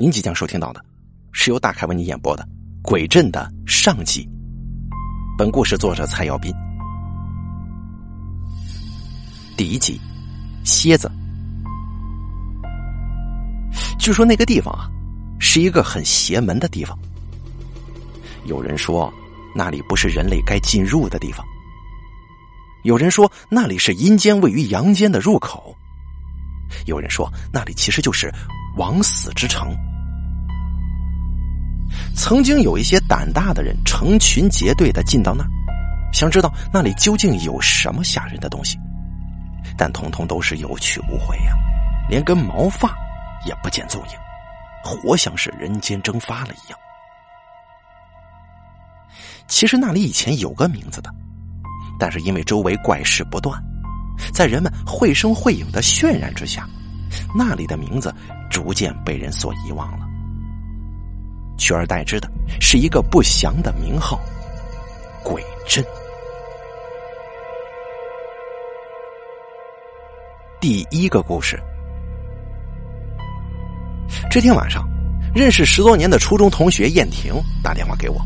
您即将收听到的，是由大凯为您演播的《鬼镇》的上集。本故事作者蔡耀斌。第一集，蝎子。据说那个地方啊，是一个很邪门的地方。有人说，那里不是人类该进入的地方；有人说，那里是阴间位于阳间的入口。有人说，那里其实就是枉死之城。曾经有一些胆大的人成群结队的进到那，想知道那里究竟有什么吓人的东西，但通通都是有去无回呀，连根毛发也不见踪影，活像是人间蒸发了一样。其实那里以前有个名字的，但是因为周围怪事不断。在人们绘声绘影的渲染之下，那里的名字逐渐被人所遗忘了，取而代之的是一个不祥的名号——鬼镇。第一个故事：这天晚上，认识十多年的初中同学燕婷打电话给我，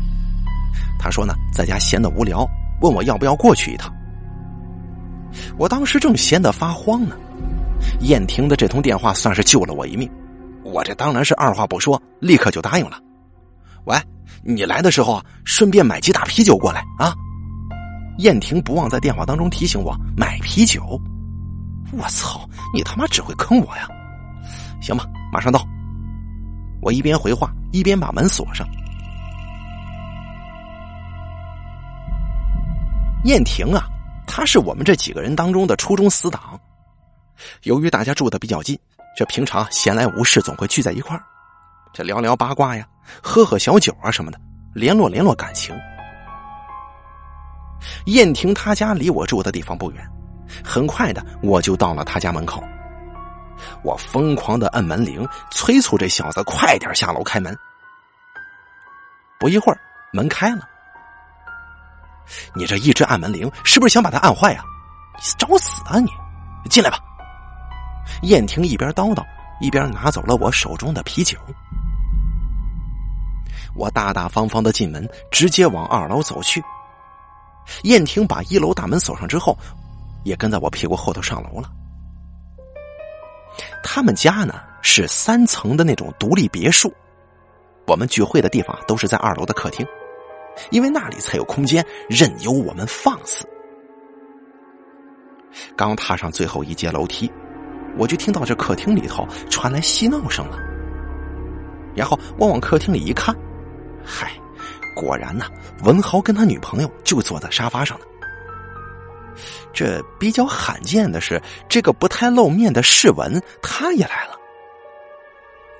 他说呢，在家闲的无聊，问我要不要过去一趟。我当时正闲得发慌呢，燕婷的这通电话算是救了我一命。我这当然是二话不说，立刻就答应了。喂，你来的时候啊，顺便买几打啤酒过来啊！燕婷不忘在电话当中提醒我买啤酒。我操，你他妈只会坑我呀！行吧，马上到。我一边回话，一边把门锁上。燕婷啊！他是我们这几个人当中的初中死党，由于大家住的比较近，这平常闲来无事总会聚在一块儿，这聊聊八卦呀，喝喝小酒啊什么的，联络联络感情。燕婷她家离我住的地方不远，很快的我就到了他家门口，我疯狂的摁门铃，催促这小子快点下楼开门。不一会儿，门开了。你这一直按门铃，是不是想把他按坏呀？找死啊你！进来吧。燕婷一边叨叨，一边拿走了我手中的啤酒。我大大方方的进门，直接往二楼走去。燕婷把一楼大门锁上之后，也跟在我屁股后头上楼了。他们家呢是三层的那种独立别墅，我们聚会的地方都是在二楼的客厅。因为那里才有空间任由我们放肆。刚踏上最后一阶楼梯，我就听到这客厅里头传来嬉闹声了。然后我往客厅里一看，嗨，果然呐，文豪跟他女朋友就坐在沙发上呢。这比较罕见的是，这个不太露面的世文他也来了。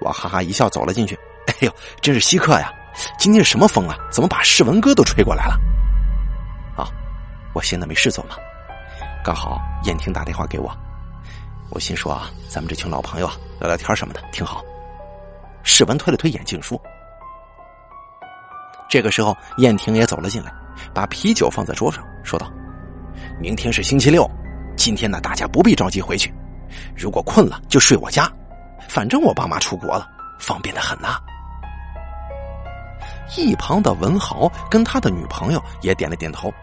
我哈哈一笑走了进去。哎呦，真是稀客呀！今天是什么风啊？怎么把世文哥都吹过来了？啊，我闲的没事做嘛，刚好燕婷打电话给我，我心说啊，咱们这群老朋友啊，聊聊天什么的挺好。世文推了推眼镜说：“这个时候，燕婷也走了进来，把啤酒放在桌上，说道：‘明天是星期六，今天呢，大家不必着急回去，如果困了就睡我家，反正我爸妈出国了，方便的很呐。’”一旁的文豪跟他的女朋友也点了点头，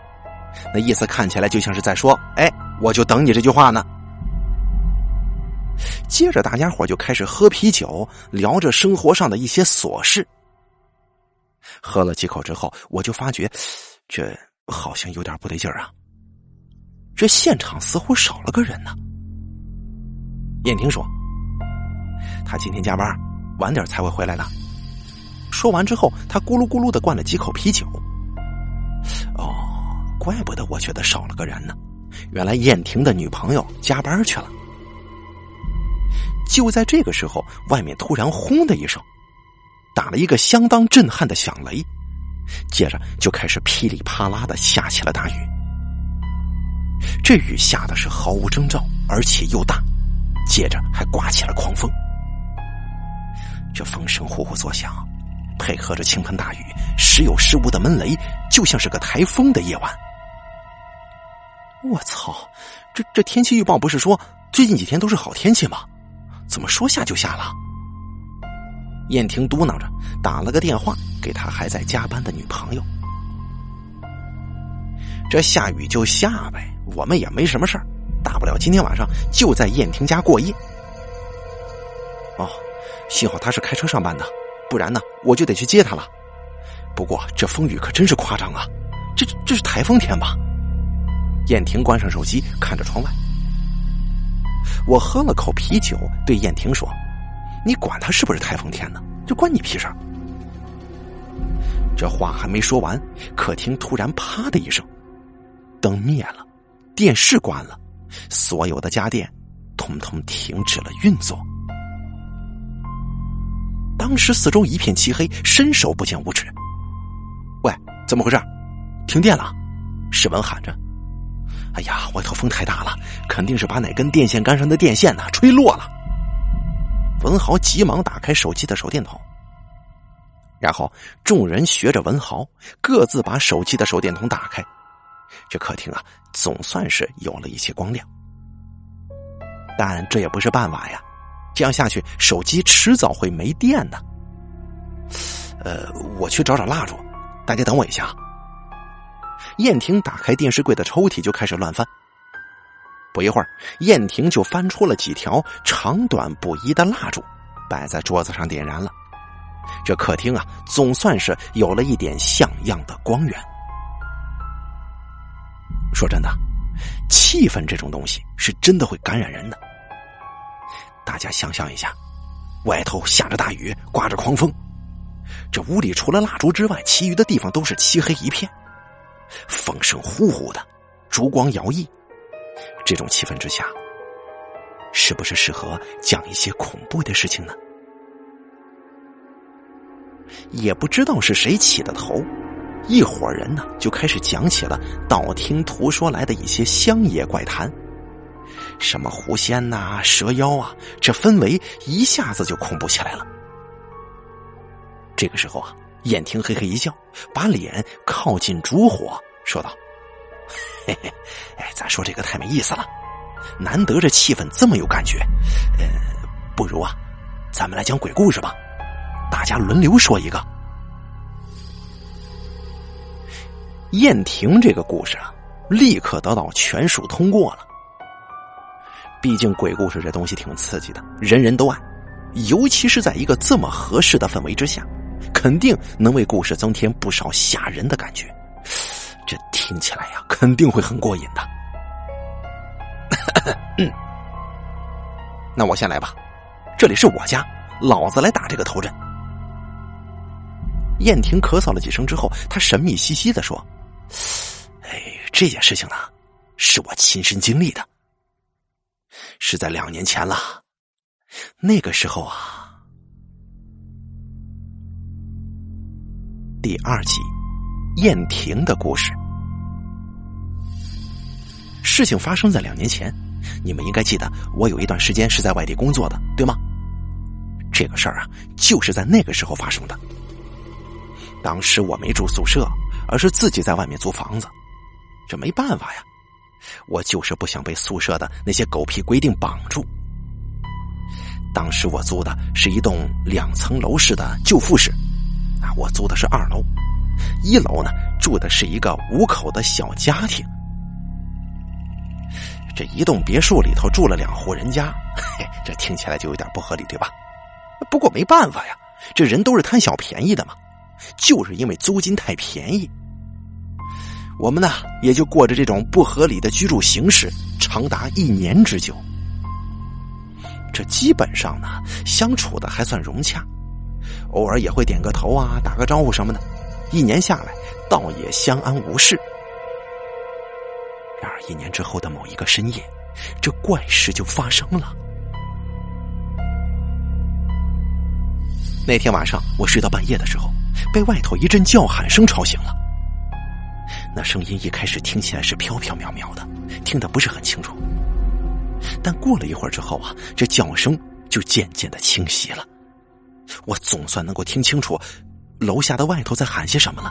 那意思看起来就像是在说：“哎，我就等你这句话呢。”接着，大家伙就开始喝啤酒，聊着生活上的一些琐事。喝了几口之后，我就发觉这好像有点不对劲儿啊！这现场似乎少了个人呢。燕婷说：“他今天加班，晚点才会回来的。”说完之后，他咕噜咕噜的灌了几口啤酒。哦，怪不得我觉得少了个人呢，原来燕婷的女朋友加班去了。就在这个时候，外面突然轰的一声，打了一个相当震撼的响雷，接着就开始噼里啪啦的下起了大雨。这雨下的是毫无征兆，而且又大，接着还刮起了狂风，这风声呼呼作响。配合着倾盆大雨，时有时无的闷雷，就像是个台风的夜晚。我操！这这天气预报不是说最近几天都是好天气吗？怎么说下就下了？燕婷嘟囔着，打了个电话给他还在加班的女朋友。这下雨就下呗，我们也没什么事儿，大不了今天晚上就在燕婷家过夜。哦，幸好他是开车上班的，不然呢我就得去接他了。不过这风雨可真是夸张啊，这这是台风天吧？燕婷关上手机，看着窗外。我喝了口啤酒，对燕婷说。你管他是不是台风天呢？这关你屁事儿！这话还没说完，客厅突然啪的一声，灯灭了，电视关了，所有的家电通通停止了运作。当时四周一片漆黑，伸手不见五指。喂，怎么回事？停电了？世文喊着：“哎呀，外头风太大了，肯定是把哪根电线杆上的电线呢吹落了。”文豪急忙打开手机的手电筒，然后众人学着文豪，各自把手机的手电筒打开。这客厅啊，总算是有了一些光亮。但这也不是办法呀，这样下去，手机迟早会没电的。呃，我去找找蜡烛，大家等我一下。燕婷打开电视柜的抽屉，就开始乱翻。不一会儿，燕婷就翻出了几条长短不一的蜡烛，摆在桌子上点燃了。这客厅啊，总算是有了一点像样的光源。说真的，气氛这种东西是真的会感染人的。大家想象一下，外头下着大雨，刮着狂风，这屋里除了蜡烛之外，其余的地方都是漆黑一片，风声呼呼的，烛光摇曳。这种气氛之下，是不是适合讲一些恐怖的事情呢？也不知道是谁起的头，一伙人呢就开始讲起了道听途说来的一些乡野怪谈，什么狐仙呐、蛇妖啊，这氛围一下子就恐怖起来了。这个时候啊，燕婷嘿嘿一笑，把脸靠近烛火，说道。嘿嘿，哎，咱说这个太没意思了，难得这气氛这么有感觉，呃，不如啊，咱们来讲鬼故事吧，大家轮流说一个。燕婷这个故事啊，立刻得到全数通过了。毕竟鬼故事这东西挺刺激的，人人都爱，尤其是在一个这么合适的氛围之下，肯定能为故事增添不少吓人的感觉。这听起来呀，肯定会很过瘾的。那我先来吧，这里是我家，老子来打这个头阵。燕婷咳嗽了几声之后，她神秘兮兮的说：“哎，这件事情呢，是我亲身经历的，是在两年前了。那个时候啊，第二集，燕婷的故事。”事情发生在两年前，你们应该记得，我有一段时间是在外地工作的，对吗？这个事儿啊，就是在那个时候发生的。当时我没住宿舍，而是自己在外面租房子，这没办法呀，我就是不想被宿舍的那些狗屁规定绑住。当时我租的是一栋两层楼式的旧复式，啊，我租的是二楼，一楼呢住的是一个五口的小家庭。这一栋别墅里头住了两户人家，这听起来就有点不合理，对吧？不过没办法呀，这人都是贪小便宜的嘛。就是因为租金太便宜，我们呢也就过着这种不合理的居住形式，长达一年之久。这基本上呢相处的还算融洽，偶尔也会点个头啊，打个招呼什么的。一年下来，倒也相安无事。然而，一年之后的某一个深夜，这怪事就发生了。那天晚上，我睡到半夜的时候，被外头一阵叫喊声吵醒了。那声音一开始听起来是飘飘渺渺的，听得不是很清楚。但过了一会儿之后啊，这叫声就渐渐的清晰了。我总算能够听清楚，楼下的外头在喊些什么了。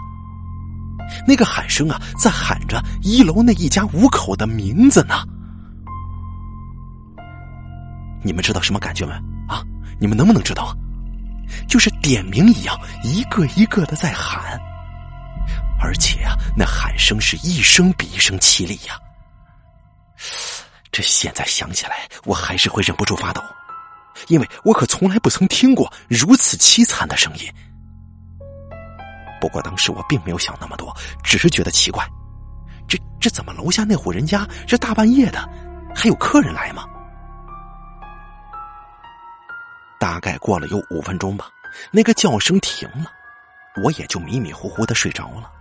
那个喊声啊，在喊着一楼那一家五口的名字呢。你们知道什么感觉没？啊，你们能不能知道？就是点名一样，一个一个的在喊，而且啊，那喊声是一声比一声凄厉呀。这现在想起来，我还是会忍不住发抖，因为我可从来不曾听过如此凄惨的声音。不过当时我并没有想那么多，只是觉得奇怪，这这怎么楼下那户人家这大半夜的还有客人来吗？大概过了有五分钟吧，那个叫声停了，我也就迷迷糊糊的睡着了。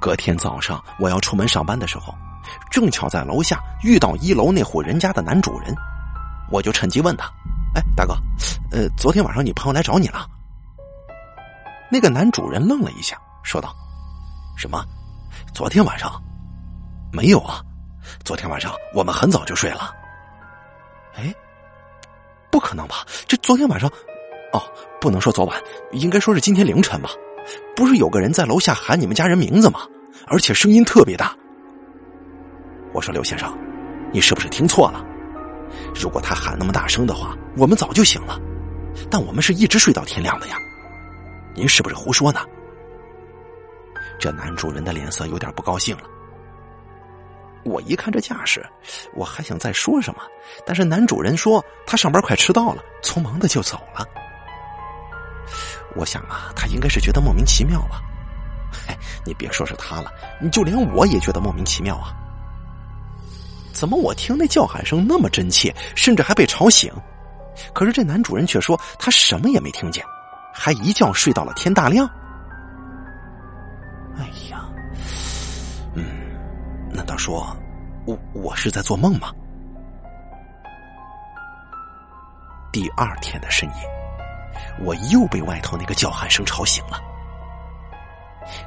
隔天早上我要出门上班的时候。正巧在楼下遇到一楼那户人家的男主人，我就趁机问他：“哎，大哥，呃，昨天晚上你朋友来找你了？”那个男主人愣了一下，说道：“什么？昨天晚上？没有啊，昨天晚上我们很早就睡了。”哎，不可能吧？这昨天晚上……哦，不能说昨晚，应该说是今天凌晨吧？不是有个人在楼下喊你们家人名字吗？而且声音特别大。我说：“刘先生，你是不是听错了？如果他喊那么大声的话，我们早就醒了。但我们是一直睡到天亮的呀。您是不是胡说呢？”这男主人的脸色有点不高兴了。我一看这架势，我还想再说什么，但是男主人说他上班快迟到了，匆忙的就走了。我想啊，他应该是觉得莫名其妙吧。哎，你别说是他了，你就连我也觉得莫名其妙啊。怎么我听那叫喊声那么真切，甚至还被吵醒？可是这男主人却说他什么也没听见，还一觉睡到了天大亮。哎呀，嗯，难道说我我是在做梦吗？第二天的深夜，我又被外头那个叫喊声吵醒了，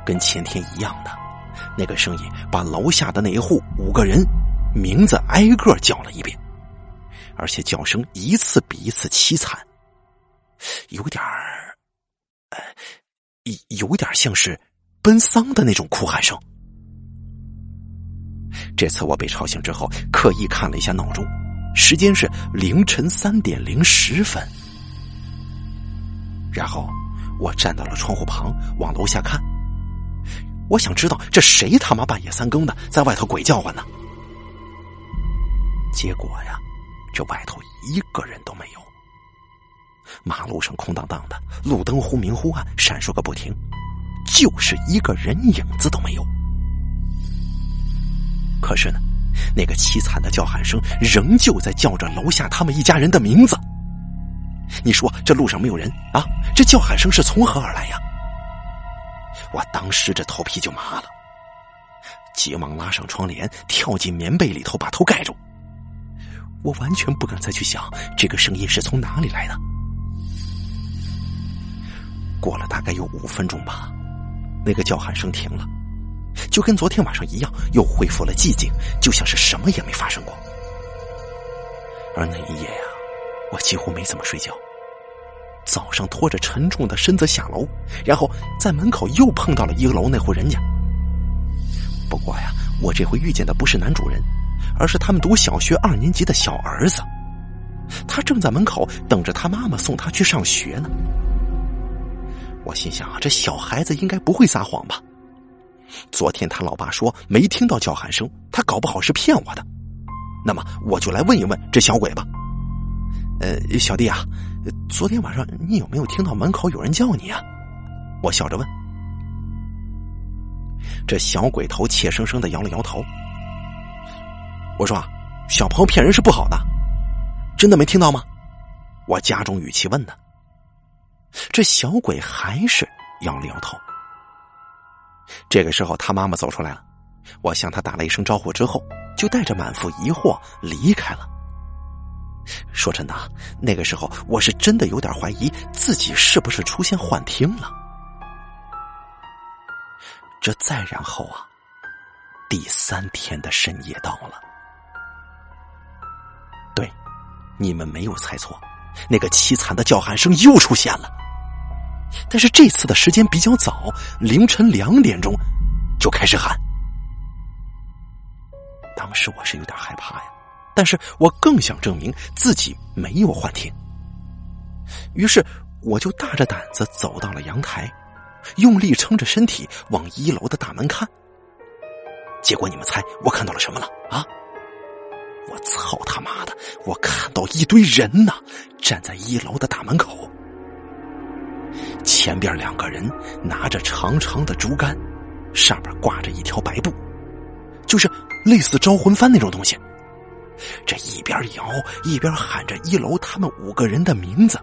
跟前天一样的那个声音，把楼下的那一户五个人。名字挨个叫了一遍，而且叫声一次比一次凄惨，有点儿，呃，呃有点像是奔丧的那种哭喊声。这次我被吵醒之后，刻意看了一下闹钟，时间是凌晨三点零十分。然后我站到了窗户旁，往楼下看，我想知道这谁他妈半夜三更的在外头鬼叫唤呢？结果呀，这外头一个人都没有。马路上空荡荡的，路灯忽明忽暗，闪烁个不停，就是一个人影子都没有。可是呢，那个凄惨的叫喊声仍旧在叫着楼下他们一家人的名字。你说这路上没有人啊？这叫喊声是从何而来呀？我当时这头皮就麻了，急忙拉上窗帘，跳进棉被里头，把头盖住。我完全不敢再去想这个声音是从哪里来的。过了大概有五分钟吧，那个叫喊声停了，就跟昨天晚上一样，又恢复了寂静，就像是什么也没发生过。而那一夜呀，我几乎没怎么睡觉。早上拖着沉重的身子下楼，然后在门口又碰到了一楼那户人家。不过呀，我这回遇见的不是男主人。而是他们读小学二年级的小儿子，他正在门口等着他妈妈送他去上学呢。我心想啊，这小孩子应该不会撒谎吧？昨天他老爸说没听到叫喊声，他搞不好是骗我的。那么我就来问一问这小鬼吧。呃，小弟啊，昨天晚上你有没有听到门口有人叫你啊？我笑着问。这小鬼头怯生生的摇了摇头。我说啊：“小朋友骗人是不好的，真的没听到吗？”我加重语气问他。这小鬼还是摇了摇头。这个时候，他妈妈走出来了，我向他打了一声招呼之后，就带着满腹疑惑离开了。说真的，那个时候我是真的有点怀疑自己是不是出现幻听了。这再然后啊，第三天的深夜到了。对你们没有猜错，那个凄惨的叫喊声又出现了。但是这次的时间比较早，凌晨两点钟就开始喊。当时我是有点害怕呀，但是我更想证明自己没有幻听。于是我就大着胆子走到了阳台，用力撑着身体往一楼的大门看。结果你们猜我看到了什么了啊？我操他妈的！我看到一堆人呢，站在一楼的大门口，前边两个人拿着长长的竹竿，上边挂着一条白布，就是类似招魂幡那种东西。这一边摇一边喊着一楼他们五个人的名字，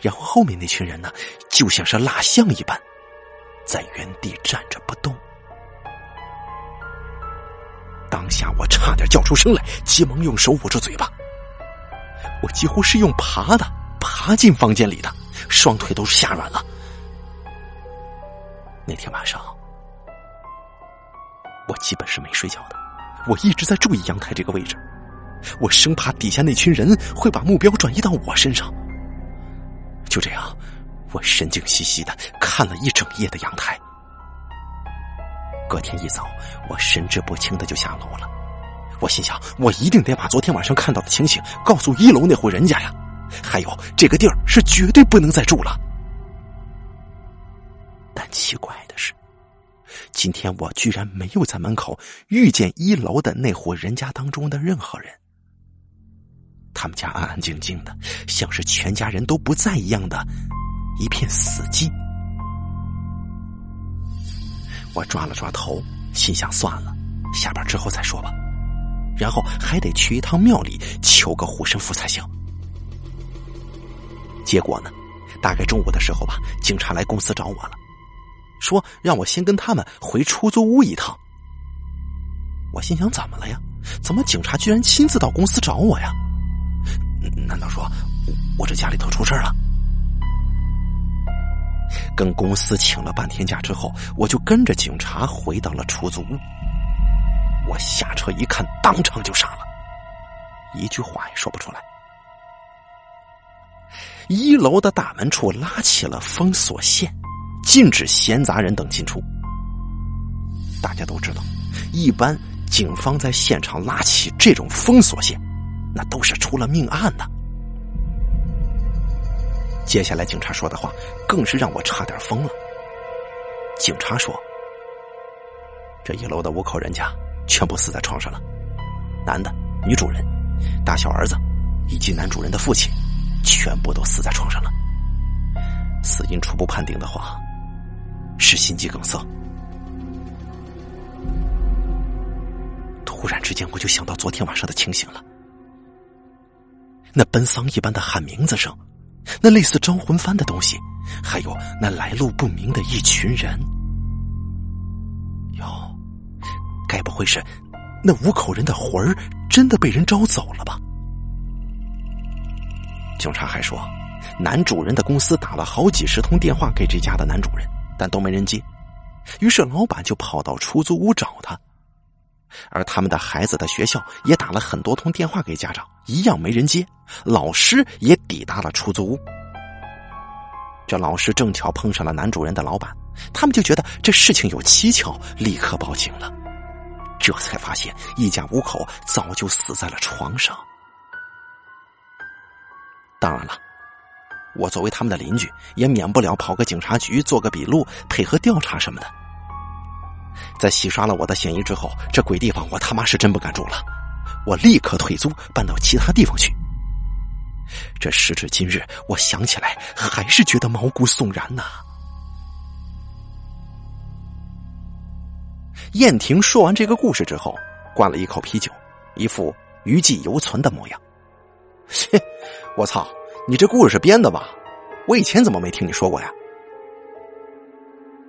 然后后面那群人呢，就像是蜡像一般，在原地站着不动。当下我差点叫出声来，急忙用手捂住嘴巴。我几乎是用爬的，爬进房间里的，双腿都是吓软了。那天晚上，我基本是没睡觉的，我一直在注意阳台这个位置，我生怕底下那群人会把目标转移到我身上。就这样，我神经兮兮的看了一整夜的阳台。隔天一早，我神志不清的就下楼了。我心想，我一定得把昨天晚上看到的情形告诉一楼那户人家呀。还有，这个地儿是绝对不能再住了。但奇怪的是，今天我居然没有在门口遇见一楼的那户人家当中的任何人。他们家安安静静的，像是全家人都不在一样的一片死寂。我抓了抓头，心想：算了，下班之后再说吧。然后还得去一趟庙里求个护身符才行。结果呢，大概中午的时候吧，警察来公司找我了，说让我先跟他们回出租屋一趟。我心想：怎么了呀？怎么警察居然亲自到公司找我呀？难道说我这家里头出事了？跟公司请了半天假之后，我就跟着警察回到了出租屋。我下车一看，当场就傻了，一句话也说不出来。一楼的大门处拉起了封锁线，禁止闲杂人等进出。大家都知道，一般警方在现场拉起这种封锁线，那都是出了命案的。接下来，警察说的话更是让我差点疯了。警察说：“这一楼的五口人家全部死在床上了，男的、女主人、大小儿子以及男主人的父亲，全部都死在床上了。死因初步判定的话，是心肌梗塞。”突然之间，我就想到昨天晚上的情形了，那奔丧一般的喊名字声。那类似招魂幡的东西，还有那来路不明的一群人，哟，该不会是那五口人的魂儿真的被人招走了吧？警察还说，男主人的公司打了好几十通电话给这家的男主人，但都没人接。于是老板就跑到出租屋找他，而他们的孩子的学校也打了很多通电话给家长，一样没人接。老师也抵达了出租屋，这老师正巧碰上了男主人的老板，他们就觉得这事情有蹊跷，立刻报警了。这才发现一家五口早就死在了床上。当然了，我作为他们的邻居，也免不了跑个警察局做个笔录，配合调查什么的。在洗刷了我的嫌疑之后，这鬼地方我他妈是真不敢住了，我立刻退租，搬到其他地方去。这时至今日，我想起来还是觉得毛骨悚然呐。燕婷说完这个故事之后，灌了一口啤酒，一副余悸犹存的模样。我操，你这故事是编的吧？我以前怎么没听你说过呀？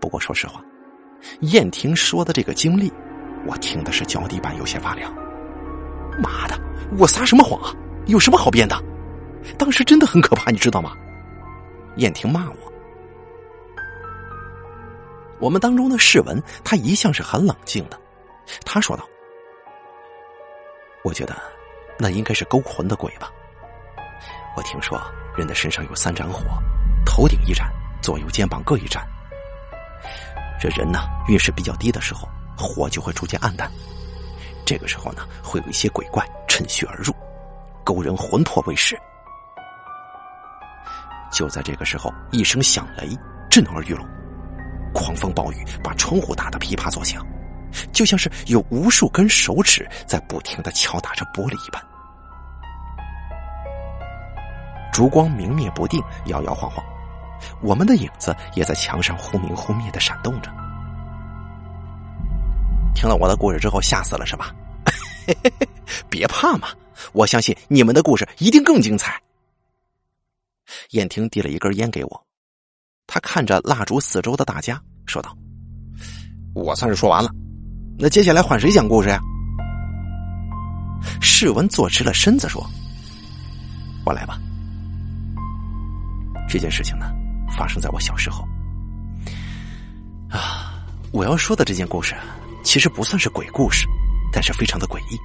不过说实话，燕婷说的这个经历，我听的是脚底板有些发凉。妈的，我撒什么谎啊？有什么好编的？当时真的很可怕，你知道吗？燕婷骂我。我们当中的世文，他一向是很冷静的。他说道：“我觉得那应该是勾魂的鬼吧。我听说人的身上有三盏火，头顶一盏，左右肩膀各一盏。这人呢，运势比较低的时候，火就会逐渐暗淡。这个时候呢，会有一些鬼怪趁虚而入，勾人魂魄为食。”就在这个时候，一声响雷震耳欲聋，狂风暴雨把窗户打得噼啪作响，就像是有无数根手指在不停的敲打着玻璃一般。烛光明灭不定，摇摇晃晃，我们的影子也在墙上忽明忽灭的闪动着。听了我的故事之后，吓死了是吧？别怕嘛，我相信你们的故事一定更精彩。燕婷递了一根烟给我，他看着蜡烛四周的大家，说道：“我算是说完了，那接下来换谁讲故事呀？”世文坐直了身子说：“我来吧。”这件事情呢，发生在我小时候。啊，我要说的这件故事，其实不算是鬼故事，但是非常的诡异。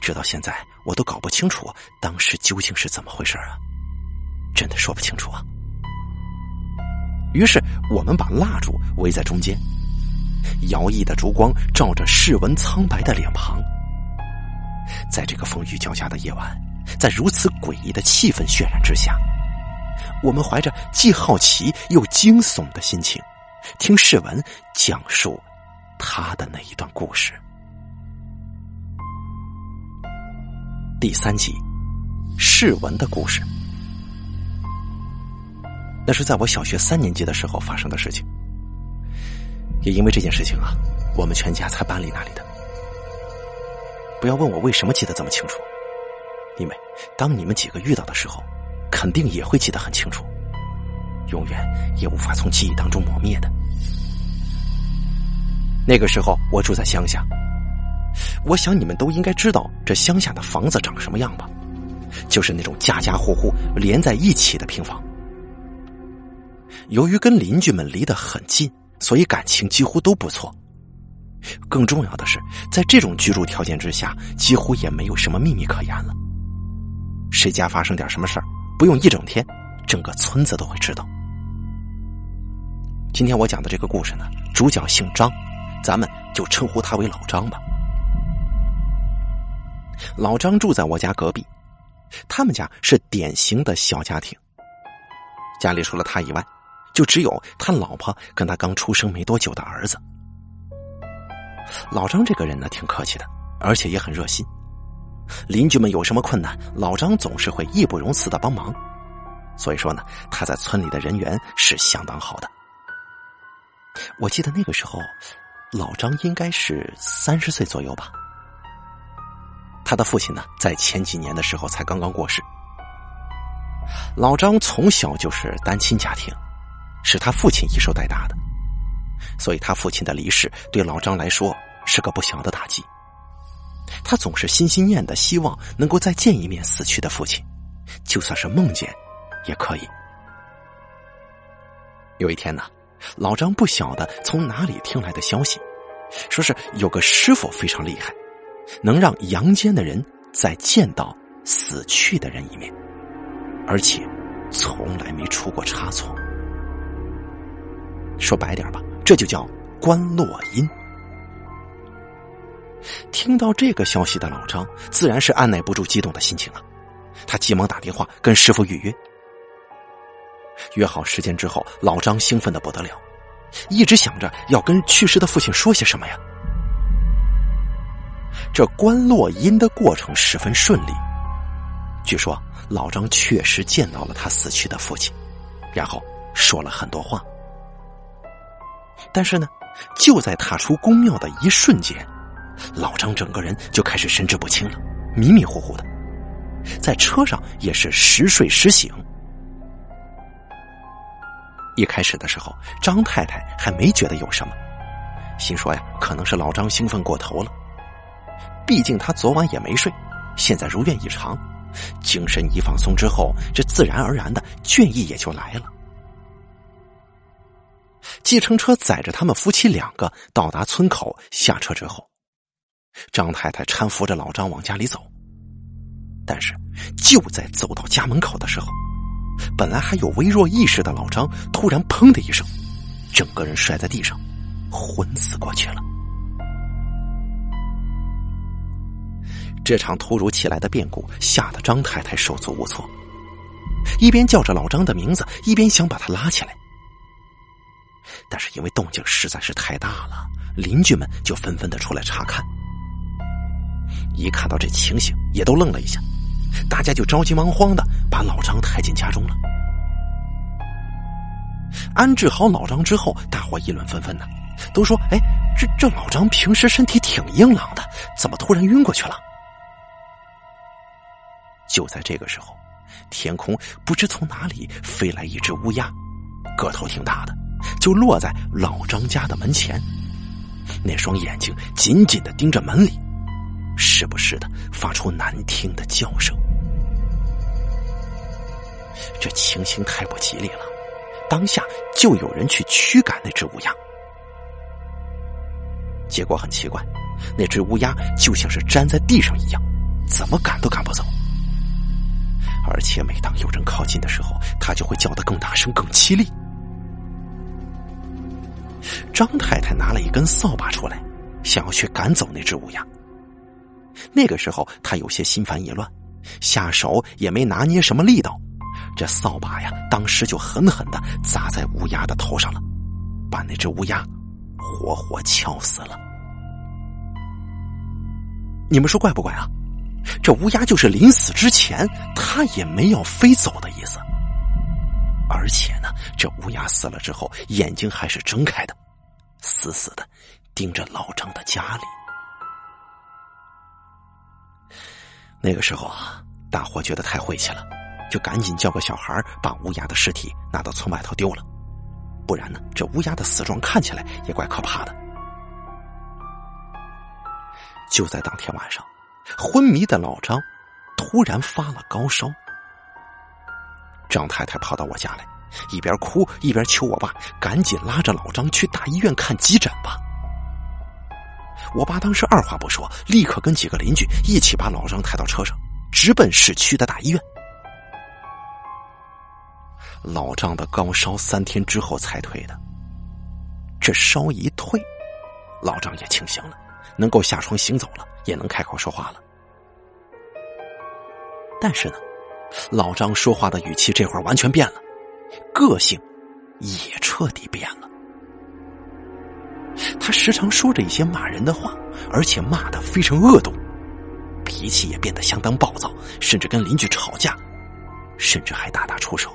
直到现在，我都搞不清楚当时究竟是怎么回事啊！真的说不清楚啊。于是我们把蜡烛围在中间，摇曳的烛光照着世文苍白的脸庞。在这个风雨交加的夜晚，在如此诡异的气氛渲染之下。我们怀着既好奇又惊悚的心情，听世文讲述他的那一段故事。第三集，世文的故事，那是在我小学三年级的时候发生的事情。也因为这件事情啊，我们全家才搬离那里的。不要问我为什么记得这么清楚，因为当你们几个遇到的时候。肯定也会记得很清楚，永远也无法从记忆当中磨灭的。那个时候我住在乡下，我想你们都应该知道这乡下的房子长什么样吧？就是那种家家户户连在一起的平房。由于跟邻居们离得很近，所以感情几乎都不错。更重要的是，在这种居住条件之下，几乎也没有什么秘密可言了。谁家发生点什么事儿？不用一整天，整个村子都会知道。今天我讲的这个故事呢，主角姓张，咱们就称呼他为老张吧。老张住在我家隔壁，他们家是典型的小家庭，家里除了他以外，就只有他老婆跟他刚出生没多久的儿子。老张这个人呢，挺客气的，而且也很热心。邻居们有什么困难，老张总是会义不容辞的帮忙。所以说呢，他在村里的人缘是相当好的。我记得那个时候，老张应该是三十岁左右吧。他的父亲呢，在前几年的时候才刚刚过世。老张从小就是单亲家庭，是他父亲一手带大的，所以他父亲的离世对老张来说是个不小的打击。他总是心心念的，希望能够再见一面死去的父亲，就算是梦见，也可以。有一天呢，老张不晓得从哪里听来的消息，说是有个师傅非常厉害，能让阳间的人再见到死去的人一面，而且从来没出过差错。说白点吧，这就叫观落阴。听到这个消息的老张，自然是按耐不住激动的心情啊！他急忙打电话跟师傅预约。约好时间之后，老张兴奋的不得了，一直想着要跟去世的父亲说些什么呀。这观落阴的过程十分顺利，据说老张确实见到了他死去的父亲，然后说了很多话。但是呢，就在踏出宫庙的一瞬间。老张整个人就开始神志不清了，迷迷糊糊的，在车上也是时睡时醒。一开始的时候，张太太还没觉得有什么，心说呀，可能是老张兴奋过头了。毕竟他昨晚也没睡，现在如愿以偿，精神一放松之后，这自然而然的倦意也就来了。计程车载着他们夫妻两个到达村口，下车之后。张太太搀扶着老张往家里走，但是就在走到家门口的时候，本来还有微弱意识的老张突然“砰”的一声，整个人摔在地上，昏死过去了。这场突如其来的变故吓得张太太手足无措，一边叫着老张的名字，一边想把他拉起来。但是因为动静实在是太大了，邻居们就纷纷的出来查看。一看到这情形，也都愣了一下，大家就着急忙慌的把老张抬进家中了。安置好老张之后，大伙议论纷纷呢，都说：“哎，这这老张平时身体挺硬朗的，怎么突然晕过去了？”就在这个时候，天空不知从哪里飞来一只乌鸦，个头挺大的，就落在老张家的门前。那双眼睛紧紧的盯着门里，时不时的发出难听的叫声。这情形太不吉利了，当下就有人去驱赶那只乌鸦。结果很奇怪，那只乌鸦就像是粘在地上一样，怎么赶都赶不走。而且每当有人靠近的时候，它就会叫得更大声、更凄厉。张太太拿了一根扫把出来，想要去赶走那只乌鸦。那个时候，他有些心烦意乱，下手也没拿捏什么力道，这扫把呀，当时就狠狠的砸在乌鸦的头上了，把那只乌鸦活活敲死了。你们说怪不怪啊？这乌鸦就是临死之前，他也没要飞走的意思。而且呢，这乌鸦死了之后，眼睛还是睁开的，死死的盯着老张的家里。那个时候啊，大伙觉得太晦气了，就赶紧叫个小孩把乌鸦的尸体拿到村外头丢了。不然呢，这乌鸦的死状看起来也怪可怕的。就在当天晚上。昏迷的老张突然发了高烧，张太太跑到我家来，一边哭一边求我爸赶紧拉着老张去大医院看急诊吧。我爸当时二话不说，立刻跟几个邻居一起把老张抬到车上，直奔市区的大医院。老张的高烧三天之后才退的，这烧一退，老张也清醒了。能够下床行走了，也能开口说话了。但是呢，老张说话的语气这会儿完全变了，个性也彻底变了。他时常说着一些骂人的话，而且骂的非常恶毒，脾气也变得相当暴躁，甚至跟邻居吵架，甚至还大打出手。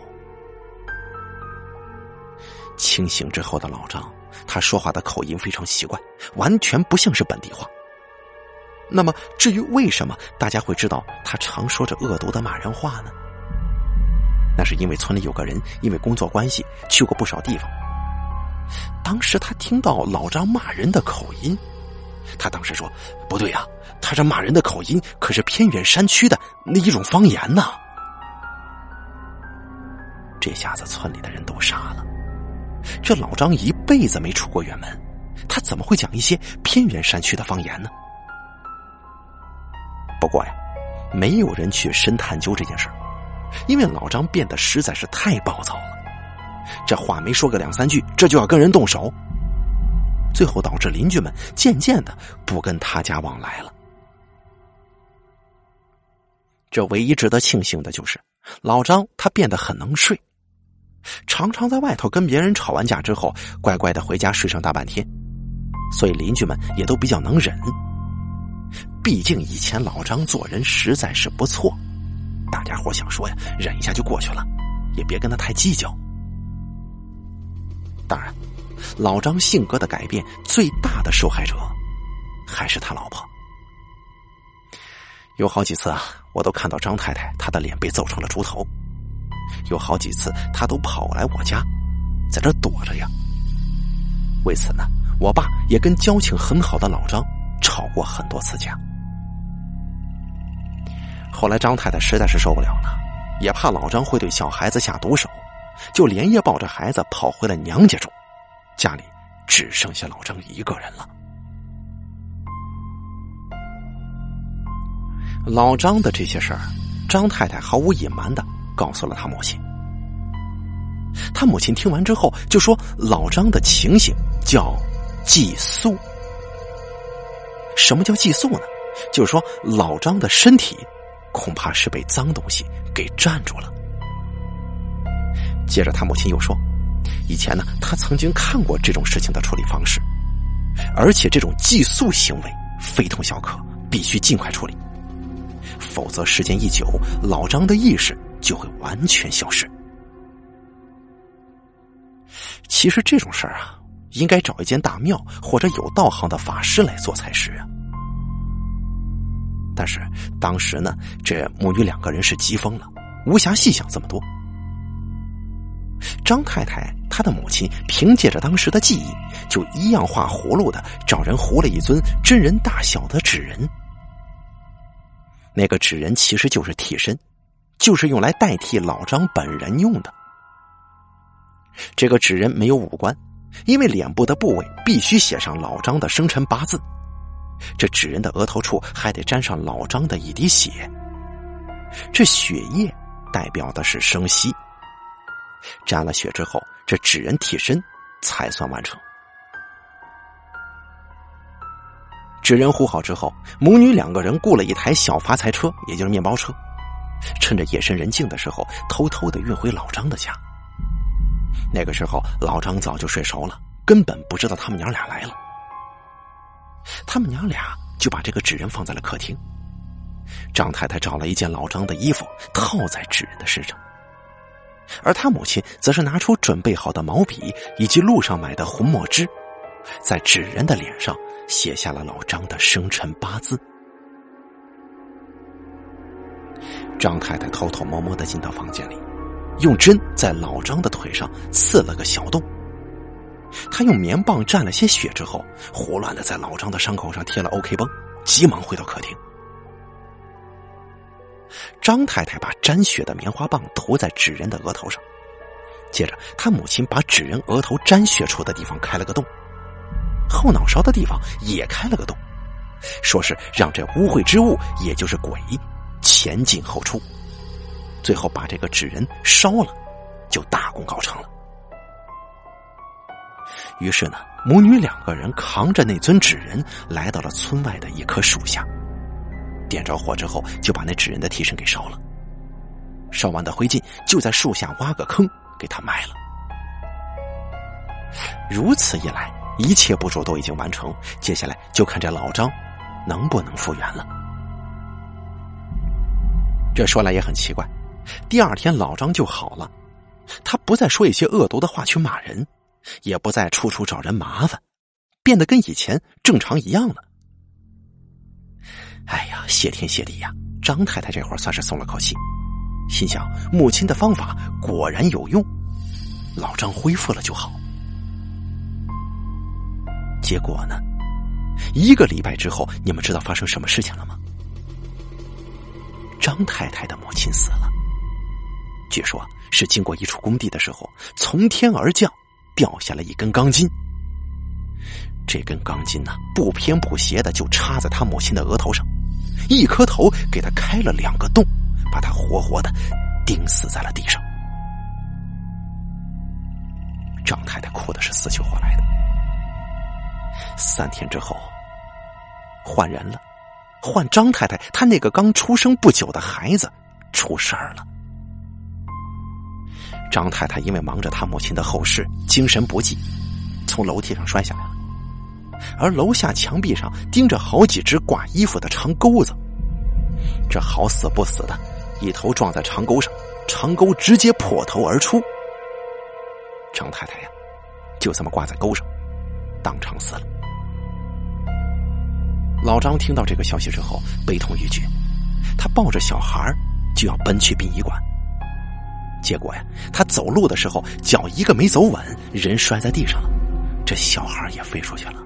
清醒之后的老张。他说话的口音非常奇怪，完全不像是本地话。那么，至于为什么大家会知道他常说着恶毒的骂人话呢？那是因为村里有个人因为工作关系去过不少地方。当时他听到老张骂人的口音，他当时说：“不对呀，他这骂人的口音可是偏远山区的那一种方言呢。”这下子村里的人都傻了。这老张一辈子没出过远门，他怎么会讲一些偏远山区的方言呢？不过呀，没有人去深探究这件事，因为老张变得实在是太暴躁了，这话没说个两三句，这就要跟人动手，最后导致邻居们渐渐的不跟他家往来了。这唯一值得庆幸的就是，老张他变得很能睡。常常在外头跟别人吵完架之后，乖乖的回家睡上大半天，所以邻居们也都比较能忍。毕竟以前老张做人实在是不错，大家伙想说呀，忍一下就过去了，也别跟他太计较。当然，老张性格的改变最大的受害者还是他老婆。有好几次啊，我都看到张太太她的脸被揍成了猪头。有好几次，她都跑来我家，在这躲着呀。为此呢，我爸也跟交情很好的老张吵过很多次架。后来张太太实在是受不了了，也怕老张会对小孩子下毒手，就连夜抱着孩子跑回了娘家住，家里只剩下老张一个人了。老张的这些事儿，张太太毫无隐瞒的。告诉了他母亲，他母亲听完之后就说：“老张的情形叫寄宿。什么叫寄宿呢？就是说老张的身体恐怕是被脏东西给占住了，接着他母亲又说，以前呢，他曾经看过这种事情的处理方式，而且这种寄宿行为非同小可，必须尽快处理，否则时间一久，老张的意识就会完全消失。其实这种事儿啊，应该找一间大庙或者有道行的法师来做才是啊。但是当时呢，这母女两个人是急疯了，无暇细想这么多。张太太她的母亲凭借着当时的记忆，就一样画葫芦的找人糊了一尊真人大小的纸人。那个纸人其实就是替身，就是用来代替老张本人用的。这个纸人没有五官，因为脸部的部位必须写上老张的生辰八字。这纸人的额头处还得沾上老张的一滴血，这血液代表的是生息。沾了血之后，这纸人替身才算完成。纸人糊好之后，母女两个人雇了一台小发财车，也就是面包车，趁着夜深人静的时候，偷偷的运回老张的家。那个时候，老张早就睡熟了，根本不知道他们娘俩来了。他们娘俩就把这个纸人放在了客厅。张太太找了一件老张的衣服套在纸人的身上，而他母亲则是拿出准备好的毛笔以及路上买的红墨汁，在纸人的脸上写下了老张的生辰八字。张太太偷偷摸摸的进到房间里，用针在老张的腿上刺了个小洞。他用棉棒蘸了些血之后，胡乱的在老张的伤口上贴了 OK 绷，急忙回到客厅。张太太把沾血的棉花棒涂在纸人的额头上，接着他母亲把纸人额头沾血处的地方开了个洞，后脑勺的地方也开了个洞，说是让这污秽之物，也就是鬼，前进后出，最后把这个纸人烧了，就大功告成了。于是呢，母女两个人扛着那尊纸人来到了村外的一棵树下，点着火之后，就把那纸人的替身给烧了。烧完的灰烬就在树下挖个坑给他埋了。如此一来，一切步骤都已经完成，接下来就看这老张能不能复原了。这说来也很奇怪，第二天老张就好了，他不再说一些恶毒的话去骂人。也不再处处找人麻烦，变得跟以前正常一样了。哎呀，谢天谢地呀！张太太这会儿算是松了口气，心想母亲的方法果然有用，老张恢复了就好。结果呢？一个礼拜之后，你们知道发生什么事情了吗？张太太的母亲死了，据说是经过一处工地的时候，从天而降。掉下了一根钢筋，这根钢筋呢不偏不斜的就插在他母亲的额头上，一颗头给他开了两个洞，把他活活的钉死在了地上。张太太哭的是死去活来的。三天之后，换人了，换张太太，她那个刚出生不久的孩子出事儿了。张太太因为忙着她母亲的后事，精神不济，从楼梯上摔下来了。而楼下墙壁上钉着好几只挂衣服的长钩子，这好死不死的，一头撞在长钩上，长钩直接破头而出。张太太呀，就这么挂在钩上，当场死了。老张听到这个消息之后，悲痛欲绝，他抱着小孩就要奔去殡仪馆。结果呀，他走路的时候脚一个没走稳，人摔在地上了，这小孩也飞出去了。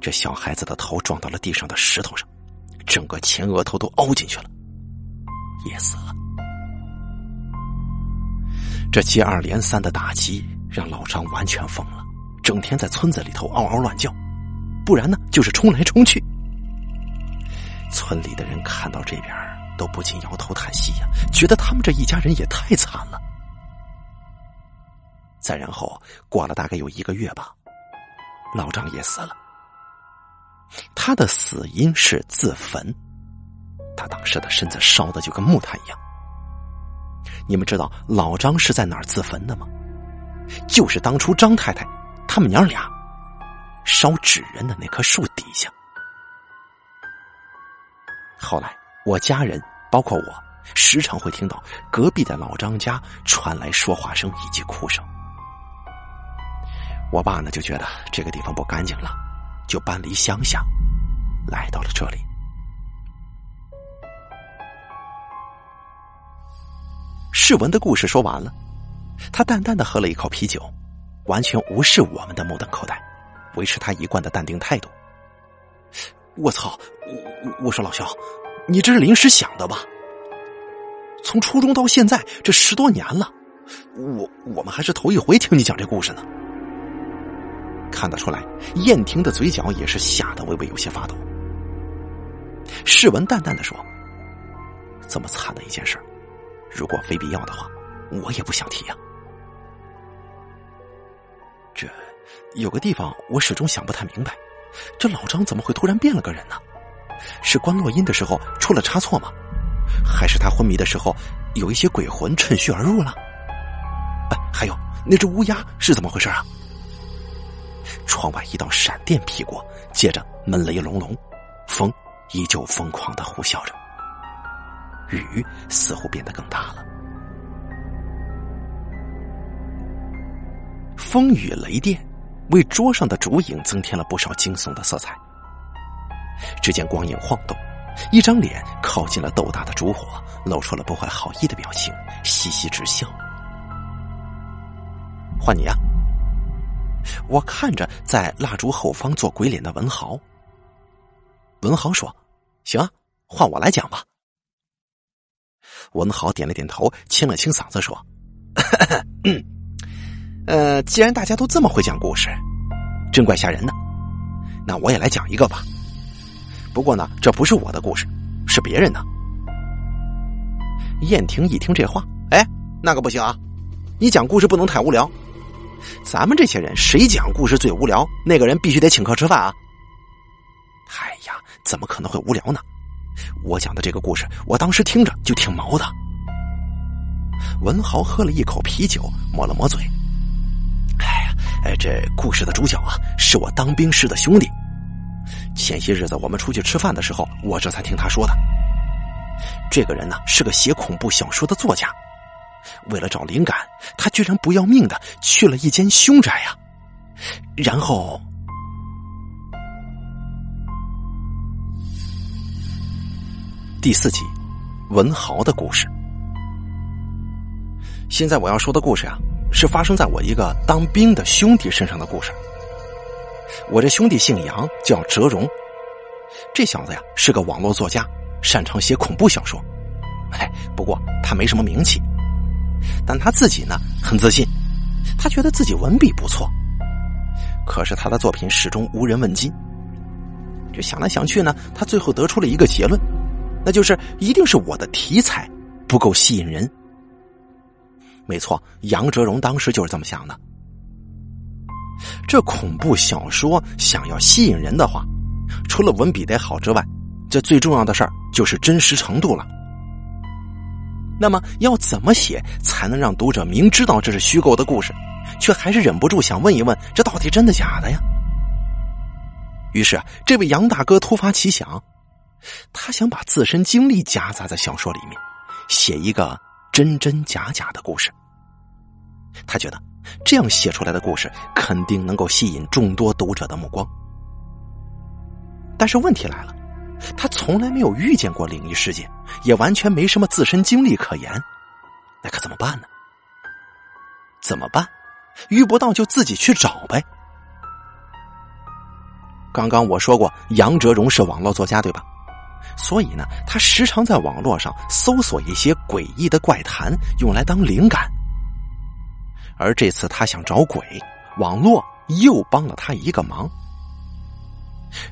这小孩子的头撞到了地上的石头上，整个前额头都凹进去了，也死了。这接二连三的打击让老张完全疯了，整天在村子里头嗷嗷乱叫，不然呢就是冲来冲去。村里的人看到这边。都不禁摇头叹息呀，觉得他们这一家人也太惨了。再然后过了大概有一个月吧，老张也死了。他的死因是自焚，他当时的身子烧的就跟木炭一样。你们知道老张是在哪儿自焚的吗？就是当初张太太他们娘俩烧纸人的那棵树底下。后来，我家人包括我，时常会听到隔壁的老张家传来说话声以及哭声。我爸呢就觉得这个地方不干净了，就搬离乡下，来到了这里。世文的故事说完了，他淡淡的喝了一口啤酒，完全无视我们的目瞪口呆，维持他一贯的淡定态度。我操！我我说老肖，你这是临时想的吧？从初中到现在这十多年了，我我们还是头一回听你讲这故事呢。看得出来，燕婷的嘴角也是吓得微微有些发抖。世文淡淡的说：“这么惨的一件事，如果非必要的话，我也不想提呀。这有个地方我始终想不太明白。”这老张怎么会突然变了个人呢？是关洛音的时候出了差错吗？还是他昏迷的时候有一些鬼魂趁虚而入了？哎，还有那只乌鸦是怎么回事啊？窗外一道闪电劈过，接着闷雷隆隆，风依旧疯狂的呼啸着，雨似乎变得更大了。风雨雷电。为桌上的烛影增添了不少惊悚的色彩。只见光影晃动，一张脸靠近了豆大的烛火，露出了不怀好意的表情，嘻嘻直笑。换你呀！我看着在蜡烛后方做鬼脸的文豪。文豪说：“行，换我来讲吧。”文豪点了点头，清了清嗓子说：“嗯。”呃，既然大家都这么会讲故事，真怪吓人的。那我也来讲一个吧。不过呢，这不是我的故事，是别人的。燕婷一听这话，哎，那可不行啊！你讲故事不能太无聊。咱们这些人谁讲故事最无聊，那个人必须得请客吃饭啊！哎呀，怎么可能会无聊呢？我讲的这个故事，我当时听着就挺毛的。文豪喝了一口啤酒，抹了抹嘴。哎呀，哎，这故事的主角啊，是我当兵时的兄弟。前些日子我们出去吃饭的时候，我这才听他说的。这个人呢，是个写恐怖小说的作家。为了找灵感，他居然不要命的去了一间凶宅呀。然后，第四集，文豪的故事。现在我要说的故事啊。是发生在我一个当兵的兄弟身上的故事。我这兄弟姓杨，叫哲荣。这小子呀是个网络作家，擅长写恐怖小说。哎，不过他没什么名气，但他自己呢很自信，他觉得自己文笔不错。可是他的作品始终无人问津。就想来想去呢，他最后得出了一个结论，那就是一定是我的题材不够吸引人。没错，杨哲荣当时就是这么想的。这恐怖小说想要吸引人的话，除了文笔得好之外，这最重要的事儿就是真实程度了。那么要怎么写才能让读者明知道这是虚构的故事，却还是忍不住想问一问：这到底真的假的呀？于是，这位杨大哥突发奇想，他想把自身经历夹杂在小说里面，写一个真真假假的故事。他觉得这样写出来的故事肯定能够吸引众多读者的目光，但是问题来了，他从来没有遇见过灵异事件，也完全没什么自身经历可言，那可怎么办呢？怎么办？遇不到就自己去找呗。刚刚我说过，杨哲荣是网络作家，对吧？所以呢，他时常在网络上搜索一些诡异的怪谈，用来当灵感。而这次他想找鬼，网络又帮了他一个忙。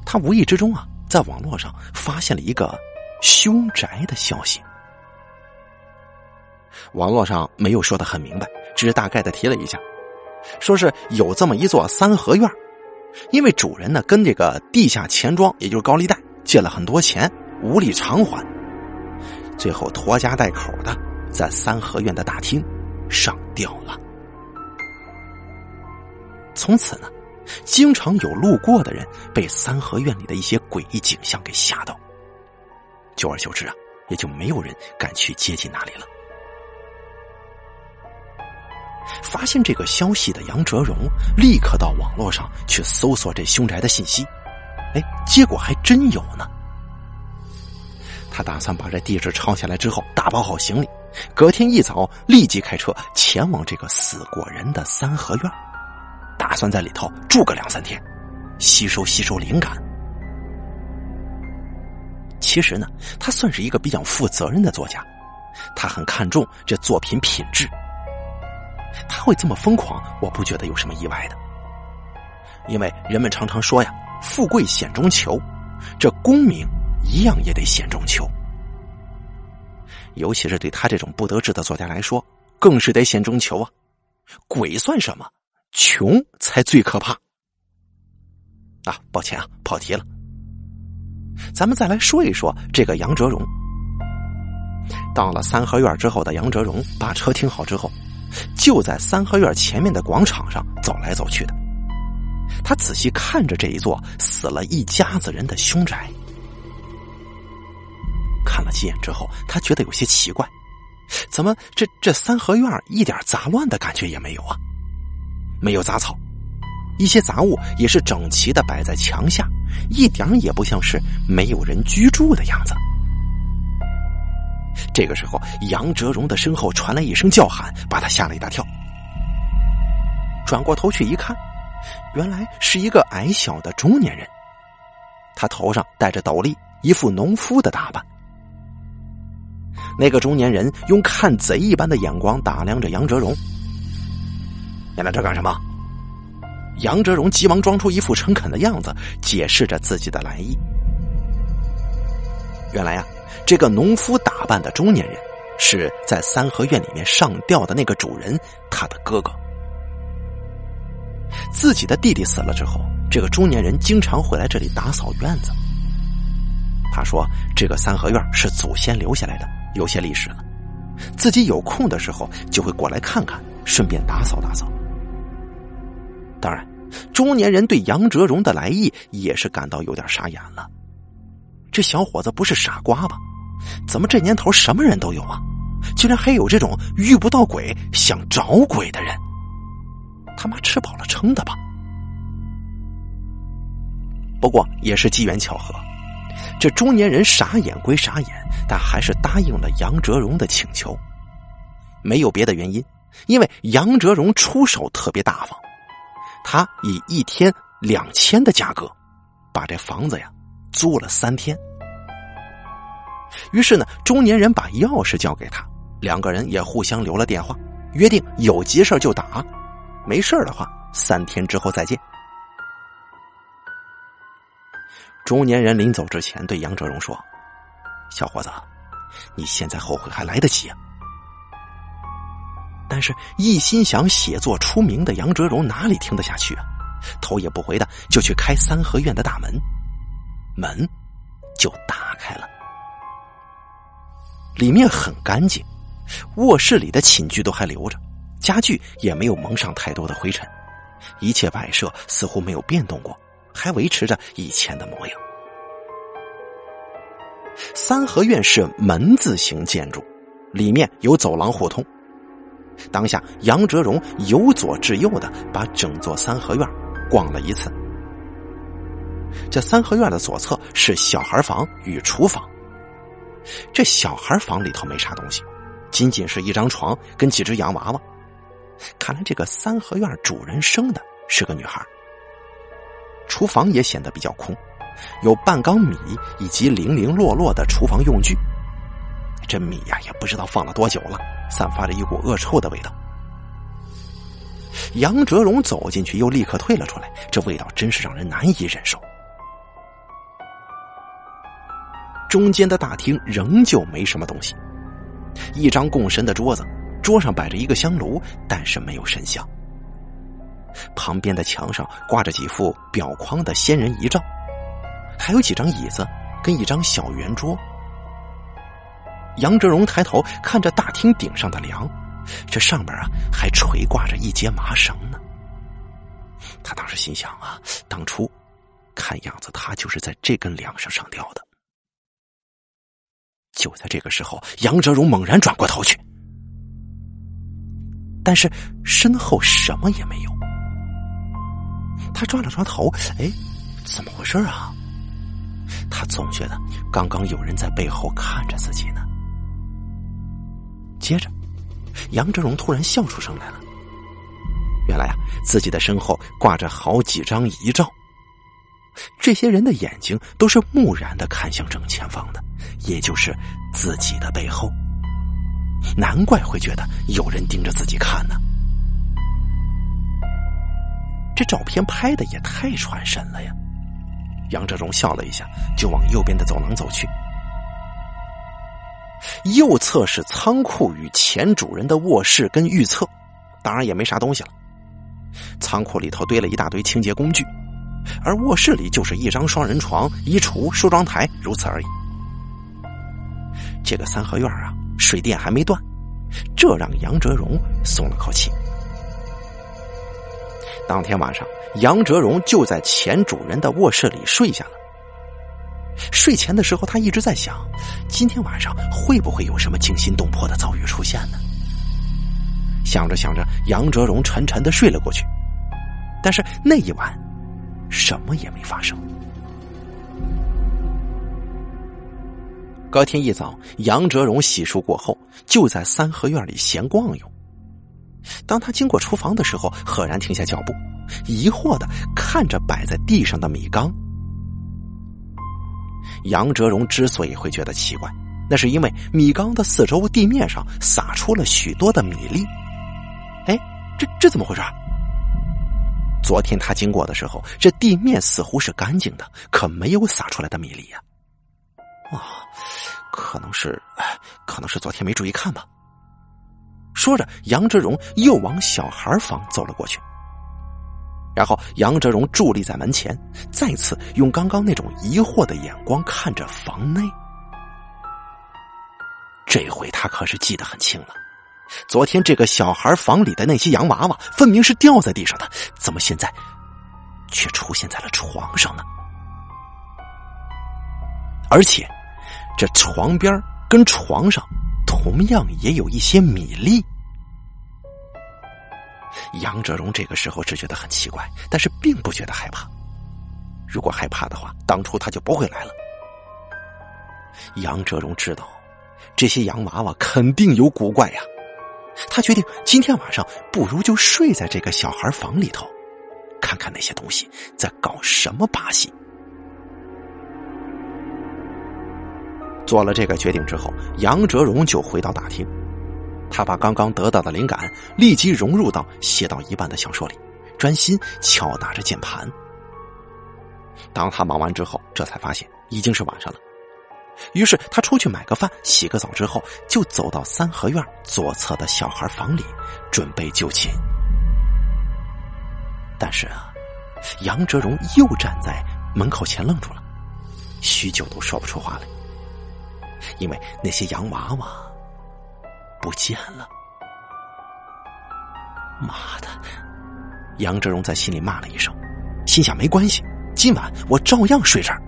他无意之中啊，在网络上发现了一个凶宅的消息。网络上没有说的很明白，只是大概的提了一下，说是有这么一座三合院，因为主人呢跟这个地下钱庄，也就是高利贷借了很多钱，无力偿还，最后拖家带口的在三合院的大厅上吊了。从此呢，经常有路过的人被三合院里的一些诡异景象给吓到，久而久之啊，也就没有人敢去接近那里了。发现这个消息的杨哲荣立刻到网络上去搜索这凶宅的信息，哎，结果还真有呢。他打算把这地址抄下来之后，打包好行李，隔天一早立即开车前往这个死过人的三合院，打算在里头住个两三天，吸收吸收灵感。其实呢，他算是一个比较负责任的作家，他很看重这作品品质。他会这么疯狂，我不觉得有什么意外的，因为人们常常说呀，“富贵险中求”，这功名一样也得险中求。尤其是对他这种不得志的作家来说，更是得险中求啊！鬼算什么，穷才最可怕。啊，抱歉啊，跑题了。咱们再来说一说这个杨哲荣。到了三合院之后的杨哲荣，把车停好之后。就在三合院前面的广场上走来走去的，他仔细看着这一座死了一家子人的凶宅，看了几眼之后，他觉得有些奇怪，怎么这这三合院一点杂乱的感觉也没有啊？没有杂草，一些杂物也是整齐的摆在墙下，一点也不像是没有人居住的样子。这个时候，杨哲荣的身后传来一声叫喊，把他吓了一大跳。转过头去一看，原来是一个矮小的中年人，他头上戴着斗笠，一副农夫的打扮。那个中年人用看贼一般的眼光打量着杨哲荣：“你来这干什么？”杨哲荣急忙装出一副诚恳的样子，解释着自己的来意。原来呀。这个农夫打扮的中年人，是在三合院里面上吊的那个主人，他的哥哥。自己的弟弟死了之后，这个中年人经常会来这里打扫院子。他说：“这个三合院是祖先留下来的，有些历史了。自己有空的时候就会过来看看，顺便打扫打扫。”当然，中年人对杨哲荣的来意也是感到有点傻眼了。这小伙子不是傻瓜吧？怎么这年头什么人都有啊？竟然还有这种遇不到鬼想找鬼的人？他妈吃饱了撑的吧？不过也是机缘巧合，这中年人傻眼归傻眼，但还是答应了杨哲荣的请求。没有别的原因，因为杨哲荣出手特别大方，他以一天两千的价格把这房子呀租了三天。于是呢，中年人把钥匙交给他，两个人也互相留了电话，约定有急事就打，没事的话三天之后再见。中年人临走之前对杨哲荣说：“小伙子，你现在后悔还来得及。”但是，一心想写作出名的杨哲荣哪里听得下去啊？头也不回的就去开三合院的大门，门就打开了。里面很干净，卧室里的寝具都还留着，家具也没有蒙上太多的灰尘，一切摆设似乎没有变动过，还维持着以前的模样。三合院是门字形建筑，里面有走廊互通。当下，杨哲荣由左至右的把整座三合院逛了一次。这三合院的左侧是小孩房与厨房。这小孩房里头没啥东西，仅仅是一张床跟几只洋娃娃。看来这个三合院主人生的是个女孩。厨房也显得比较空，有半缸米以及零零落落的厨房用具。这米呀，也不知道放了多久了，散发着一股恶臭的味道。杨哲荣走进去，又立刻退了出来，这味道真是让人难以忍受。中间的大厅仍旧没什么东西，一张供神的桌子，桌上摆着一个香炉，但是没有神像。旁边的墙上挂着几幅裱框的仙人遗照，还有几张椅子跟一张小圆桌。杨哲荣抬头看着大厅顶上的梁，这上面啊还垂挂着一截麻绳呢。他当时心想啊，当初看样子他就是在这根梁上上吊的。就在这个时候，杨哲荣猛然转过头去，但是身后什么也没有。他抓了抓头，哎，怎么回事啊？他总觉得刚刚有人在背后看着自己呢。接着，杨哲荣突然笑出声来了。原来啊，自己的身后挂着好几张遗照，这些人的眼睛都是木然的看向正前方的，也就是自己的背后。难怪会觉得有人盯着自己看呢。这照片拍的也太传神了呀！杨哲荣笑了一下，就往右边的走廊走去。右侧是仓库与前主人的卧室跟预测，当然也没啥东西了。仓库里头堆了一大堆清洁工具，而卧室里就是一张双人床、衣橱、梳妆台，如此而已。这个三合院啊，水电还没断，这让杨哲荣松了口气。当天晚上，杨哲荣就在前主人的卧室里睡下了。睡前的时候，他一直在想，今天晚上会不会有什么惊心动魄的遭遇出现呢？想着想着，杨哲荣沉沉的睡了过去。但是那一晚，什么也没发生。隔天一早，杨哲荣洗漱过后，就在三合院里闲逛悠。当他经过厨房的时候，赫然停下脚步，疑惑的看着摆在地上的米缸。杨哲荣之所以会觉得奇怪，那是因为米缸的四周地面上撒出了许多的米粒。哎，这这怎么回事？昨天他经过的时候，这地面似乎是干净的，可没有撒出来的米粒呀。啊，可能是，可能是昨天没注意看吧。说着，杨哲荣又往小孩房走了过去。然后，杨哲荣伫立在门前，再次用刚刚那种疑惑的眼光看着房内。这回他可是记得很清了，昨天这个小孩房里的那些洋娃娃，分明是掉在地上的，怎么现在却出现在了床上呢？而且，这床边跟床上。同样也有一些米粒。杨哲荣这个时候只觉得很奇怪，但是并不觉得害怕。如果害怕的话，当初他就不会来了。杨哲荣知道这些洋娃娃肯定有古怪呀，他决定今天晚上不如就睡在这个小孩房里头，看看那些东西在搞什么把戏。做了这个决定之后，杨哲荣就回到大厅。他把刚刚得到的灵感立即融入到写到一半的小说里，专心敲打着键盘。当他忙完之后，这才发现已经是晚上了。于是他出去买个饭、洗个澡之后，就走到三合院左侧的小孩房里，准备就寝。但是啊，杨哲荣又站在门口前愣住了，许久都说不出话来。因为那些洋娃娃不见了，妈的！杨哲荣在心里骂了一声，心想：没关系，今晚我照样睡这儿。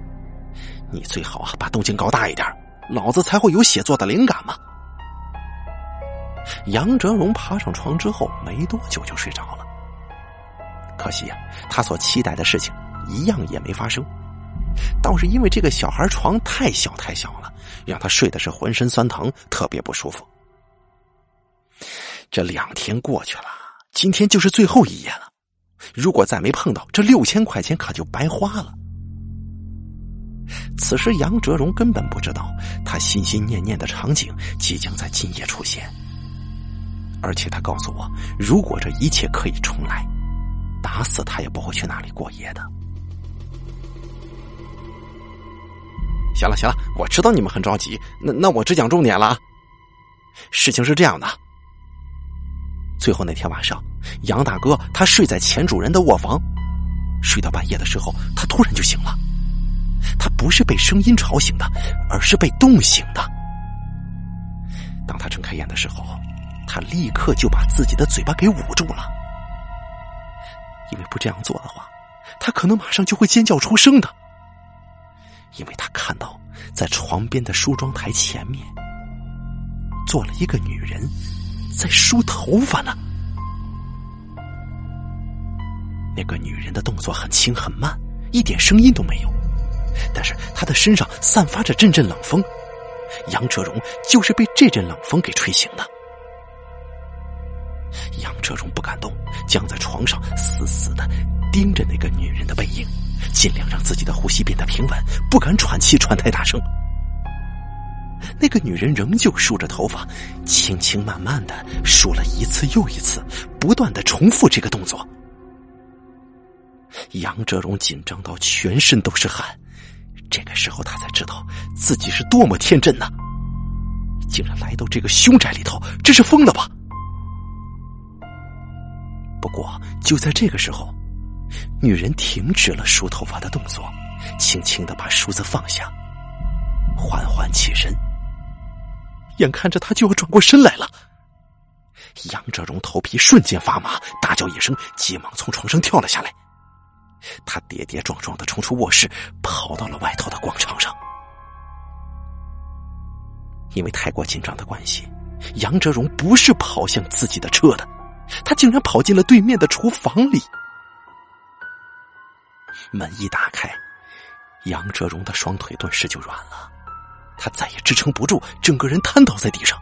你最好啊，把动静搞大一点，老子才会有写作的灵感嘛。杨哲荣爬上床之后，没多久就睡着了。可惜呀，他所期待的事情一样也没发生。倒是因为这个小孩床太小太小了，让他睡的是浑身酸疼，特别不舒服。这两天过去了，今天就是最后一夜了。如果再没碰到这六千块钱，可就白花了。此时杨哲荣根本不知道，他心心念念的场景即将在今夜出现。而且他告诉我，如果这一切可以重来，打死他也不会去那里过夜的。行了行了，我知道你们很着急，那那我只讲重点了。事情是这样的，最后那天晚上，杨大哥他睡在前主人的卧房，睡到半夜的时候，他突然就醒了。他不是被声音吵醒的，而是被冻醒的。当他睁开眼的时候，他立刻就把自己的嘴巴给捂住了，因为不这样做的话，他可能马上就会尖叫出声的。因为他看到在床边的梳妆台前面坐了一个女人，在梳头发呢。那个女人的动作很轻很慢，一点声音都没有，但是她的身上散发着阵阵冷风。杨哲荣就是被这阵冷风给吹醒的。杨哲荣不敢动，僵在床上，死死的盯着那个女人的背影，尽量让自己的呼吸变得平稳，不敢喘气喘太大声。那个女人仍旧梳着头发，轻轻慢慢的梳了一次又一次，不断的重复这个动作。杨哲荣紧张到全身都是汗。这个时候，他才知道自己是多么天真呐！竟然来到这个凶宅里头，这是疯了吧？不过就在这个时候，女人停止了梳头发的动作，轻轻的把梳子放下，缓缓起身。眼看着他就要转过身来了，杨哲荣头皮瞬间发麻，大叫一声，急忙从床上跳了下来。他跌跌撞撞的冲出卧室，跑到了外头的广场上。因为太过紧张的关系，杨哲荣不是跑向自己的车的，他竟然跑进了对面的厨房里。门一打开，杨哲荣的双腿顿时就软了，他再也支撑不住，整个人瘫倒在地上。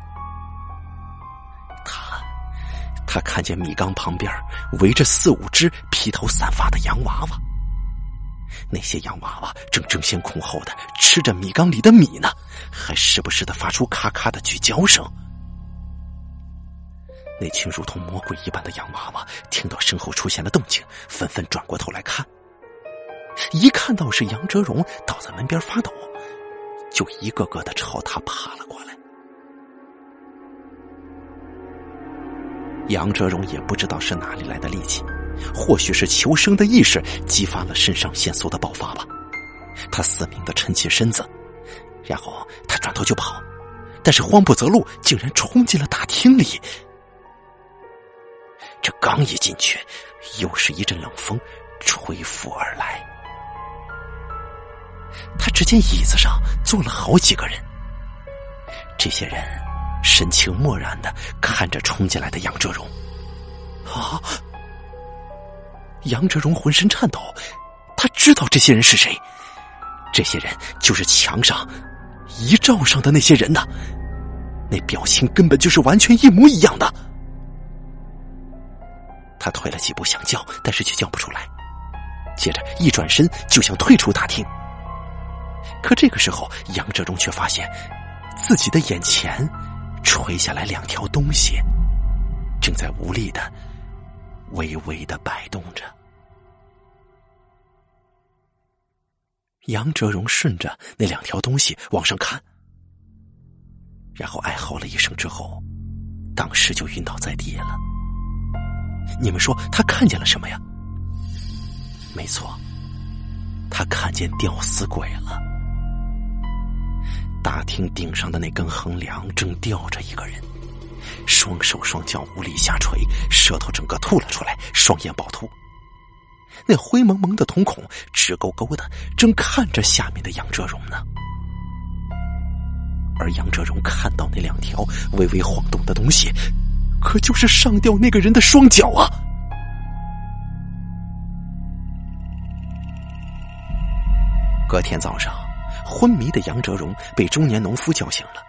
他他看见米缸旁边围着四五只披头散发的洋娃娃，那些洋娃娃正争先恐后的吃着米缸里的米呢，还时不时的发出咔咔的咀嚼声。那群如同魔鬼一般的洋娃娃听到身后出现的动静，纷纷转过头来看。一看到是杨哲荣倒在门边发抖，就一个个的朝他爬了过来。杨哲荣也不知道是哪里来的力气，或许是求生的意识激发了肾上腺素的爆发吧。他死命的撑起身子，然后他转头就跑，但是慌不择路，竟然冲进了大厅里。这刚一进去，又是一阵冷风吹拂而来。他只见椅子上坐了好几个人，这些人。神情漠然的看着冲进来的杨哲荣，啊！杨哲荣浑身颤抖，他知道这些人是谁，这些人就是墙上遗照上的那些人呐，那表情根本就是完全一模一样的。他退了几步想叫，但是却叫不出来，接着一转身就想退出大厅，可这个时候杨哲荣却发现自己的眼前。垂下来两条东西，正在无力的、微微的摆动着。杨哲荣顺着那两条东西往上看，然后哀嚎了一声之后，当时就晕倒在地了。你们说他看见了什么呀？没错，他看见吊死鬼了。大厅顶上的那根横梁正吊着一个人，双手双脚无力下垂，舌头整个吐了出来，双眼暴突。那灰蒙蒙的瞳孔直勾勾的，正看着下面的杨哲荣呢。而杨哲荣看到那两条微微晃动的东西，可就是上吊那个人的双脚啊！隔天早上。昏迷的杨哲荣被中年农夫叫醒了。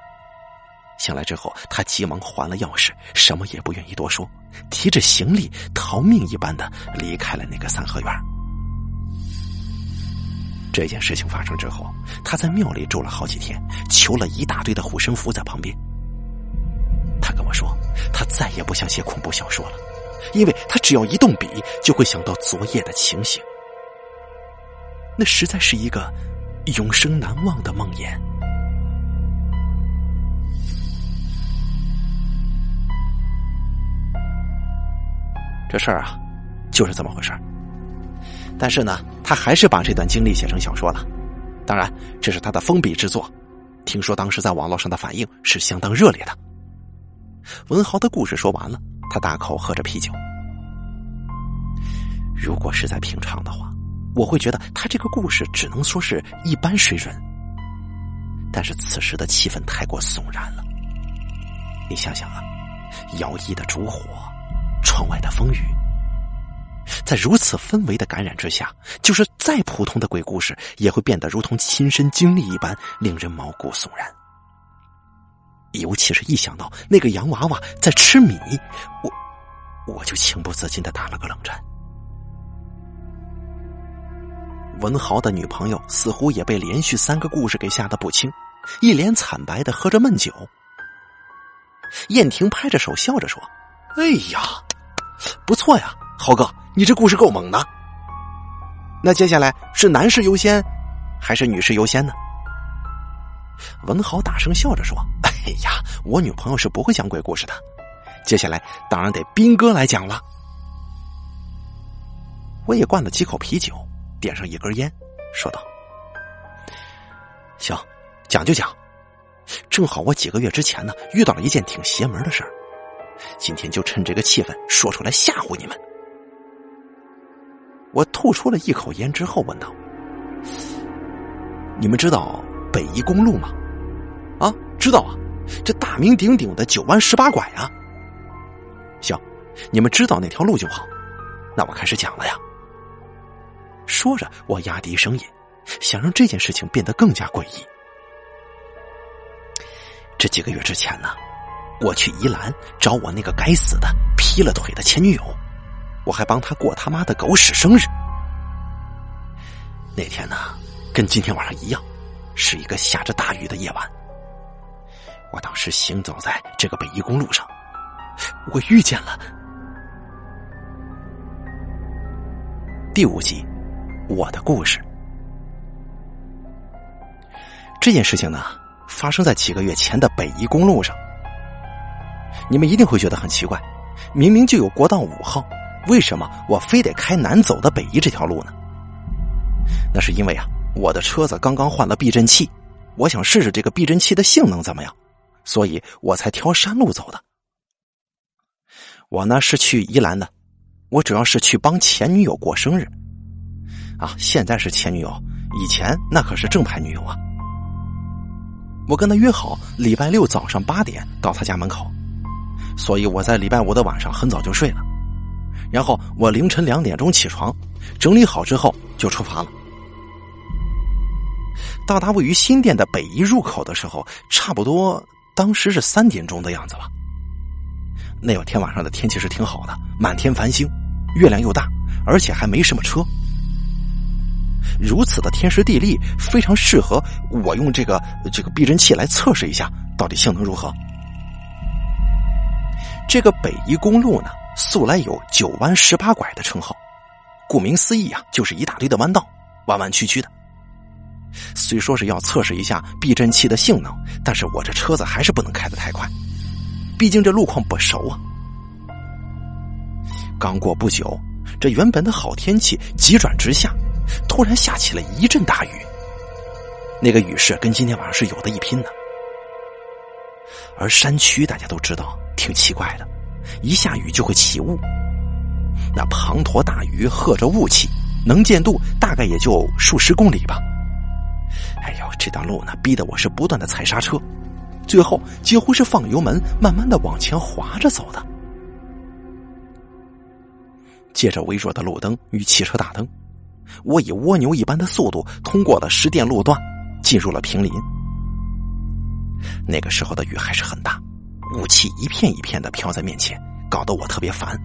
醒来之后，他急忙还了钥匙，什么也不愿意多说，提着行李逃命一般的离开了那个三合院。这件事情发生之后，他在庙里住了好几天，求了一大堆的护身符在旁边。他跟我说，他再也不想写恐怖小说了，因为他只要一动笔，就会想到昨夜的情形。那实在是一个。永生难忘的梦魇。这事儿啊，就是这么回事儿但是呢，他还是把这段经历写成小说了。当然，这是他的封笔之作。听说当时在网络上的反应是相当热烈的。文豪的故事说完了，他大口喝着啤酒。如果是在平常的话，我会觉得他这个故事只能说是一般水准。但是此时的气氛太过悚然了，你想想啊，摇曳的烛火，窗外的风雨，在如此氛围的感染之下，就是再普通的鬼故事也会变得如同亲身经历一般，令人毛骨悚然。尤其是一想到那个洋娃娃在吃米，我我就情不自禁的打了个冷战。文豪的女朋友似乎也被连续三个故事给吓得不轻，一脸惨白的喝着闷酒。燕婷拍着手笑着说：“哎呀，不错呀，豪哥，你这故事够猛的。那接下来是男士优先，还是女士优先呢？”文豪大声笑着说：“哎呀，我女朋友是不会讲鬼故事的，接下来当然得斌哥来讲了。”我也灌了几口啤酒。点上一根烟，说道：“行，讲就讲。正好我几个月之前呢遇到了一件挺邪门的事儿，今天就趁这个气氛说出来吓唬你们。”我吐出了一口烟之后问道：“你们知道北宜公路吗？啊，知道啊，这大名鼎鼎的九弯十八拐啊。行，你们知道那条路就好。那我开始讲了呀。”说着，我压低声音，想让这件事情变得更加诡异。这几个月之前呢，我去宜兰找我那个该死的劈了腿的前女友，我还帮她过他妈的狗屎生日。那天呢，跟今天晚上一样，是一个下着大雨的夜晚。我当时行走在这个北宜公路上，我遇见了第五集。我的故事，这件事情呢，发生在几个月前的北宜公路上。你们一定会觉得很奇怪，明明就有国道五号，为什么我非得开南走的北宜这条路呢？那是因为啊，我的车子刚刚换了避震器，我想试试这个避震器的性能怎么样，所以我才挑山路走的。我呢是去宜兰的，我主要是去帮前女友过生日。啊，现在是前女友，以前那可是正牌女友啊！我跟他约好礼拜六早上八点到他家门口，所以我在礼拜五的晚上很早就睡了，然后我凌晨两点钟起床，整理好之后就出发了。到达位于新店的北一入口的时候，差不多当时是三点钟的样子了。那有天晚上的天气是挺好的，满天繁星，月亮又大，而且还没什么车。如此的天时地利，非常适合我用这个这个避震器来测试一下，到底性能如何。这个北宜公路呢，素来有“九弯十八拐”的称号，顾名思义啊，就是一大堆的弯道，弯弯曲曲的。虽说是要测试一下避震器的性能，但是我这车子还是不能开得太快，毕竟这路况不熟啊。刚过不久，这原本的好天气急转直下。突然下起了一阵大雨，那个雨势跟今天晚上是有的一拼的。而山区大家都知道挺奇怪的，一下雨就会起雾。那滂沱大雨和着雾气，能见度大概也就数十公里吧。哎呦，这段路呢，逼得我是不断的踩刹车，最后几乎是放油门，慢慢的往前滑着走的。借着微弱的路灯与汽车大灯。我以蜗牛一般的速度通过了石电路段，进入了平林。那个时候的雨还是很大，雾气一片一片的飘在面前，搞得我特别烦。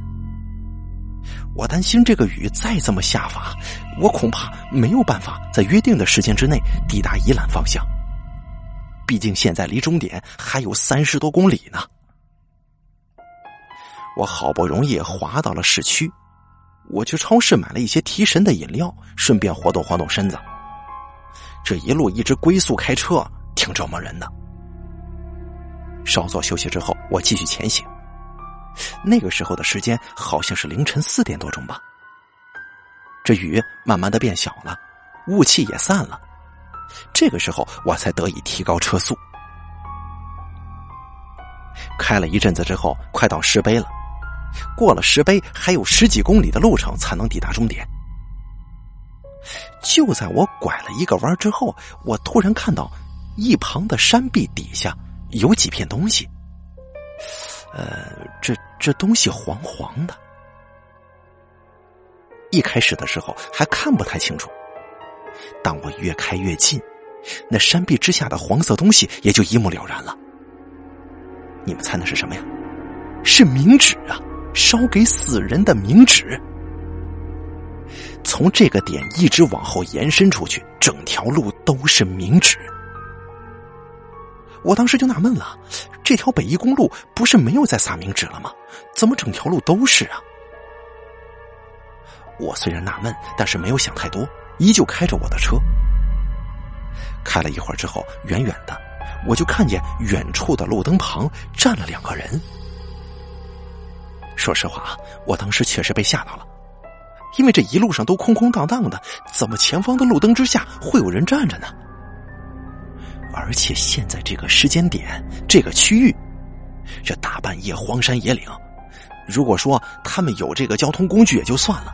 我担心这个雨再这么下法，我恐怕没有办法在约定的时间之内抵达宜兰方向。毕竟现在离终点还有三十多公里呢。我好不容易滑到了市区。我去超市买了一些提神的饮料，顺便活动活动身子。这一路一直龟速开车，挺折磨人的。稍作休息之后，我继续前行。那个时候的时间好像是凌晨四点多钟吧。这雨慢慢的变小了，雾气也散了。这个时候，我才得以提高车速。开了一阵子之后，快到石碑了。过了石碑，还有十几公里的路程才能抵达终点。就在我拐了一个弯之后，我突然看到一旁的山壁底下有几片东西。呃，这这东西黄黄的。一开始的时候还看不太清楚，当我越开越近，那山壁之下的黄色东西也就一目了然了。你们猜那是什么呀？是冥纸啊！烧给死人的冥纸。从这个点一直往后延伸出去，整条路都是冥纸。我当时就纳闷了，这条北宜公路不是没有在撒冥纸了吗？怎么整条路都是啊？我虽然纳闷，但是没有想太多，依旧开着我的车。开了一会儿之后，远远的我就看见远处的路灯旁站了两个人。说实话啊，我当时确实被吓到了，因为这一路上都空空荡荡的，怎么前方的路灯之下会有人站着呢？而且现在这个时间点，这个区域，这大半夜荒山野岭，如果说他们有这个交通工具也就算了。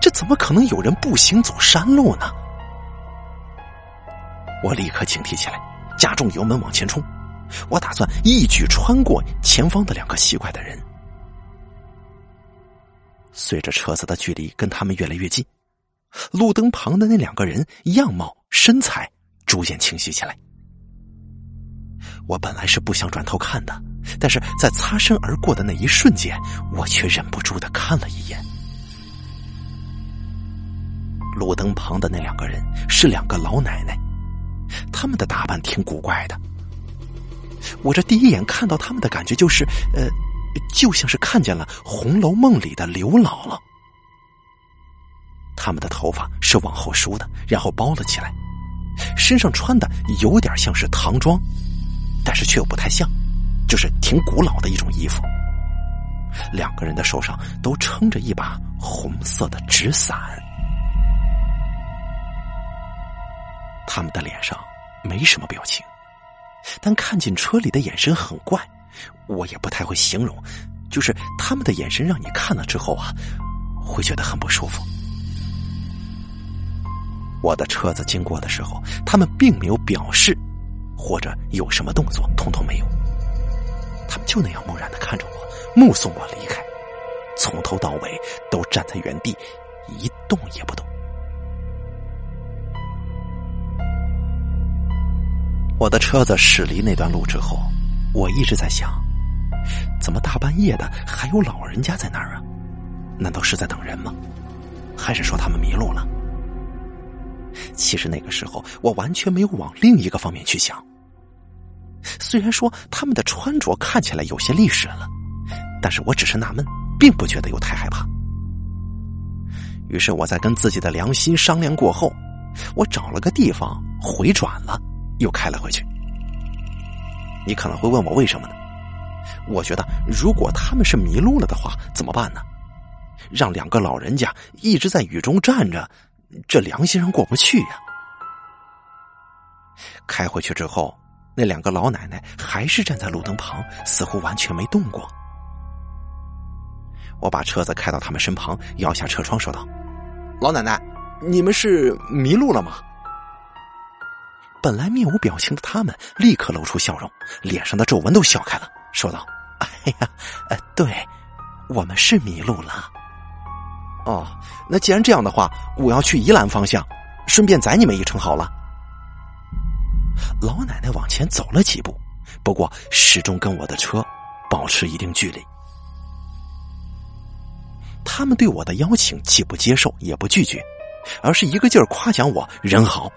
这怎么可能有人步行走山路呢？我立刻警惕起来，加重油门往前冲。我打算一举穿过前方的两个奇怪的人。随着车子的距离跟他们越来越近，路灯旁的那两个人样貌、身材逐渐清晰起来。我本来是不想转头看的，但是在擦身而过的那一瞬间，我却忍不住的看了一眼。路灯旁的那两个人是两个老奶奶，他们的打扮挺古怪的。我这第一眼看到他们的感觉就是，呃，就像是看见了《红楼梦》里的刘姥姥。他们的头发是往后梳的，然后包了起来，身上穿的有点像是唐装，但是却又不太像，就是挺古老的一种衣服。两个人的手上都撑着一把红色的纸伞。他们的脸上没什么表情，但看进车里的眼神很怪，我也不太会形容，就是他们的眼神让你看了之后啊，会觉得很不舒服。我的车子经过的时候，他们并没有表示或者有什么动作，通通没有，他们就那样木然的看着我，目送我离开，从头到尾都站在原地，一动也不动。我的车子驶离那段路之后，我一直在想，怎么大半夜的还有老人家在那儿啊？难道是在等人吗？还是说他们迷路了？其实那个时候我完全没有往另一个方面去想。虽然说他们的穿着看起来有些历史了，但是我只是纳闷，并不觉得有太害怕。于是我在跟自己的良心商量过后，我找了个地方回转了。又开了回去。你可能会问我为什么呢？我觉得，如果他们是迷路了的话，怎么办呢？让两个老人家一直在雨中站着，这良心上过不去呀。开回去之后，那两个老奶奶还是站在路灯旁，似乎完全没动过。我把车子开到他们身旁，摇下车窗说道：“老奶奶，你们是迷路了吗？”本来面无表情的他们立刻露出笑容，脸上的皱纹都笑开了，说道：“哎呀，呃，对，我们是迷路了。哦，那既然这样的话，我要去宜兰方向，顺便载你们一程好了。”老奶奶往前走了几步，不过始终跟我的车保持一定距离。他们对我的邀请既不接受也不拒绝，而是一个劲儿夸奖我人好。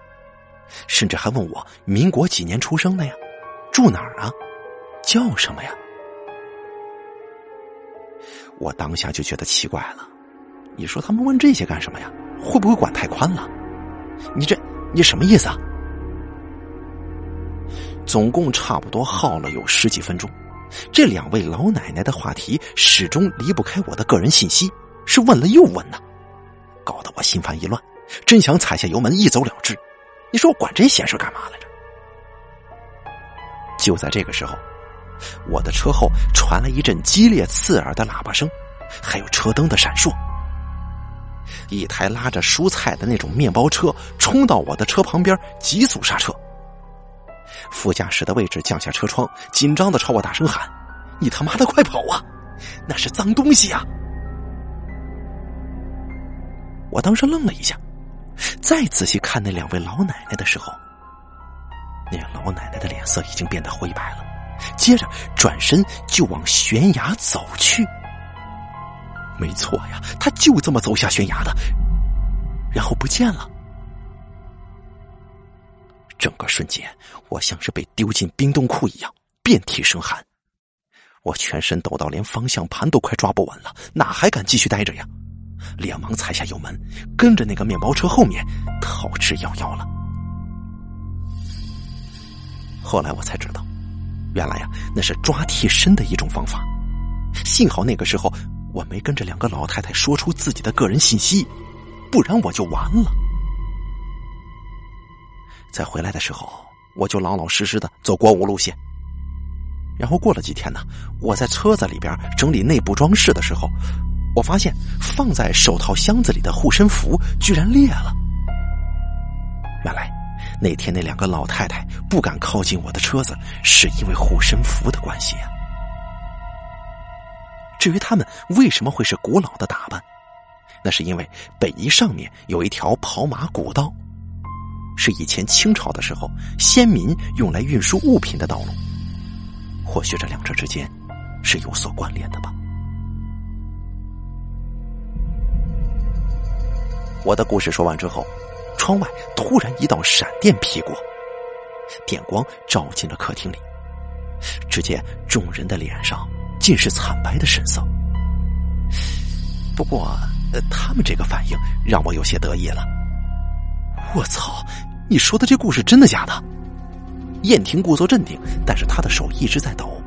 甚至还问我民国几年出生的呀，住哪儿啊，叫什么呀？我当下就觉得奇怪了。你说他们问这些干什么呀？会不会管太宽了？你这你什么意思啊？总共差不多耗了有十几分钟，这两位老奶奶的话题始终离不开我的个人信息，是问了又问呢，搞得我心烦意乱，真想踩下油门一走了之。你说我管这闲事干嘛来着？就在这个时候，我的车后传来一阵激烈刺耳的喇叭声，还有车灯的闪烁。一台拉着蔬菜的那种面包车冲到我的车旁边，急速刹车。副驾驶的位置降下车窗，紧张的朝我大声喊：“你他妈的快跑啊！那是脏东西啊！”我当时愣了一下，再仔细看那两位老奶奶的时候，那老奶奶的脸色已经变得灰白了，接着转身就往悬崖走去。没错呀，他就这么走下悬崖的，然后不见了。整个瞬间，我像是被丢进冰冻库一样，遍体生寒，我全身抖到连方向盘都快抓不稳了，哪还敢继续待着呀？连忙踩下油门，跟着那个面包车后面逃之夭夭了。后来我才知道，原来呀，那是抓替身的一种方法。幸好那个时候我没跟着两个老太太说出自己的个人信息，不然我就完了。在回来的时候，我就老老实实的走国五路线。然后过了几天呢，我在车子里边整理内部装饰的时候。我发现放在手套箱子里的护身符居然裂了。原来那天那两个老太太不敢靠近我的车子，是因为护身符的关系啊。至于他们为什么会是古老的打扮，那是因为北夷上面有一条跑马古道，是以前清朝的时候先民用来运输物品的道路。或许这两者之间是有所关联的吧。我的故事说完之后，窗外突然一道闪电劈过，电光照进了客厅里。只见众人的脸上尽是惨白的神色。不过，他们这个反应让我有些得意了。我操！你说的这故事真的假的？燕婷故作镇定，但是她的手一直在抖。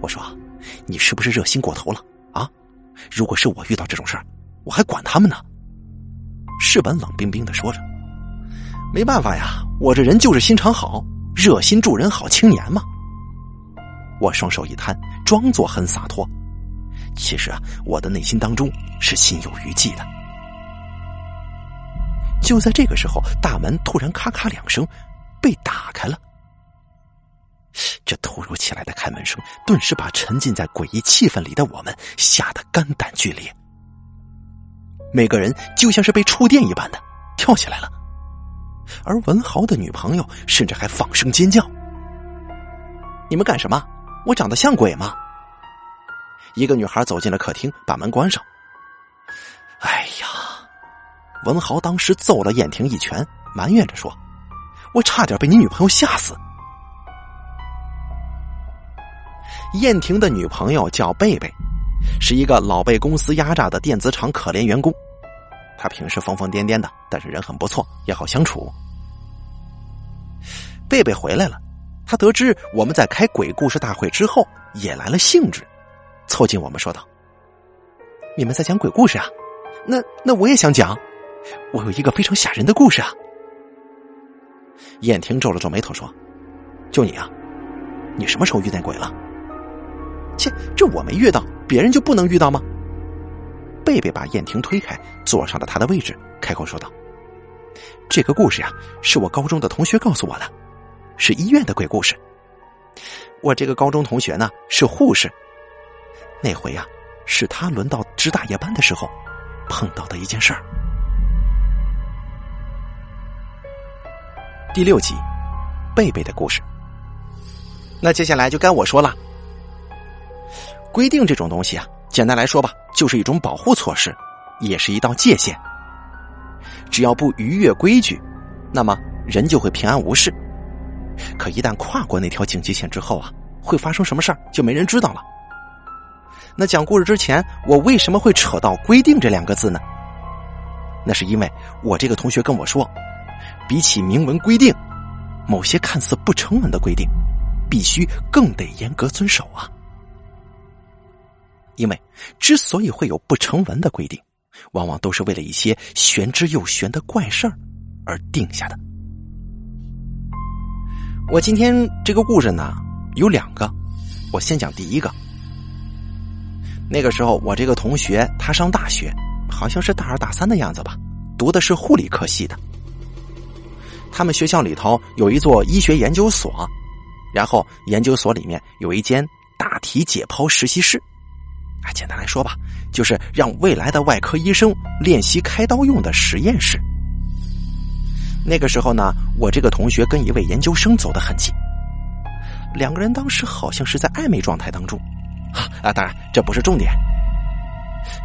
我说：“你是不是热心过头了啊？如果是我遇到这种事儿，我还管他们呢？”世本冷冰冰的说着：“没办法呀，我这人就是心肠好，热心助人好青年嘛。”我双手一摊，装作很洒脱。其实啊，我的内心当中是心有余悸的。就在这个时候，大门突然咔咔两声被打开了。这突如其来的开门声，顿时把沉浸在诡异气氛里的我们吓得肝胆俱裂。每个人就像是被触电一般的跳起来了，而文豪的女朋友甚至还放声尖叫：“你们干什么？我长得像鬼吗？”一个女孩走进了客厅，把门关上。哎呀，文豪当时揍了燕婷一拳，埋怨着说：“我差点被你女朋友吓死。”燕婷的女朋友叫贝贝。是一个老被公司压榨的电子厂可怜员工，他平时疯疯癫癫的，但是人很不错，也好相处。贝贝回来了，他得知我们在开鬼故事大会之后，也来了兴致，凑近我们说道：“你们在讲鬼故事啊？那那我也想讲，我有一个非常吓人的故事啊。”燕婷皱了皱眉头说：“就你啊，你什么时候遇见鬼了？”切，这我没遇到。别人就不能遇到吗？贝贝把燕婷推开，坐上了他的位置，开口说道：“这个故事呀，是我高中的同学告诉我的，是医院的鬼故事。我这个高中同学呢是护士，那回呀，是他轮到值大夜班的时候碰到的一件事儿。”第六集，贝贝的故事。那接下来就该我说了。规定这种东西啊，简单来说吧，就是一种保护措施，也是一道界限。只要不逾越规矩，那么人就会平安无事。可一旦跨过那条警戒线之后啊，会发生什么事儿，就没人知道了。那讲故事之前，我为什么会扯到“规定”这两个字呢？那是因为我这个同学跟我说，比起明文规定，某些看似不成文的规定，必须更得严格遵守啊。因为之所以会有不成文的规定，往往都是为了一些玄之又玄的怪事儿而定下的。我今天这个故事呢，有两个我先讲第一个。那个时候，我这个同学他上大学，好像是大二大三的样子吧，读的是护理科系的。他们学校里头有一座医学研究所，然后研究所里面有一间大体解剖实习室。啊，简单来说吧，就是让未来的外科医生练习开刀用的实验室。那个时候呢，我这个同学跟一位研究生走得很近，两个人当时好像是在暧昧状态当中。啊，当然这不是重点，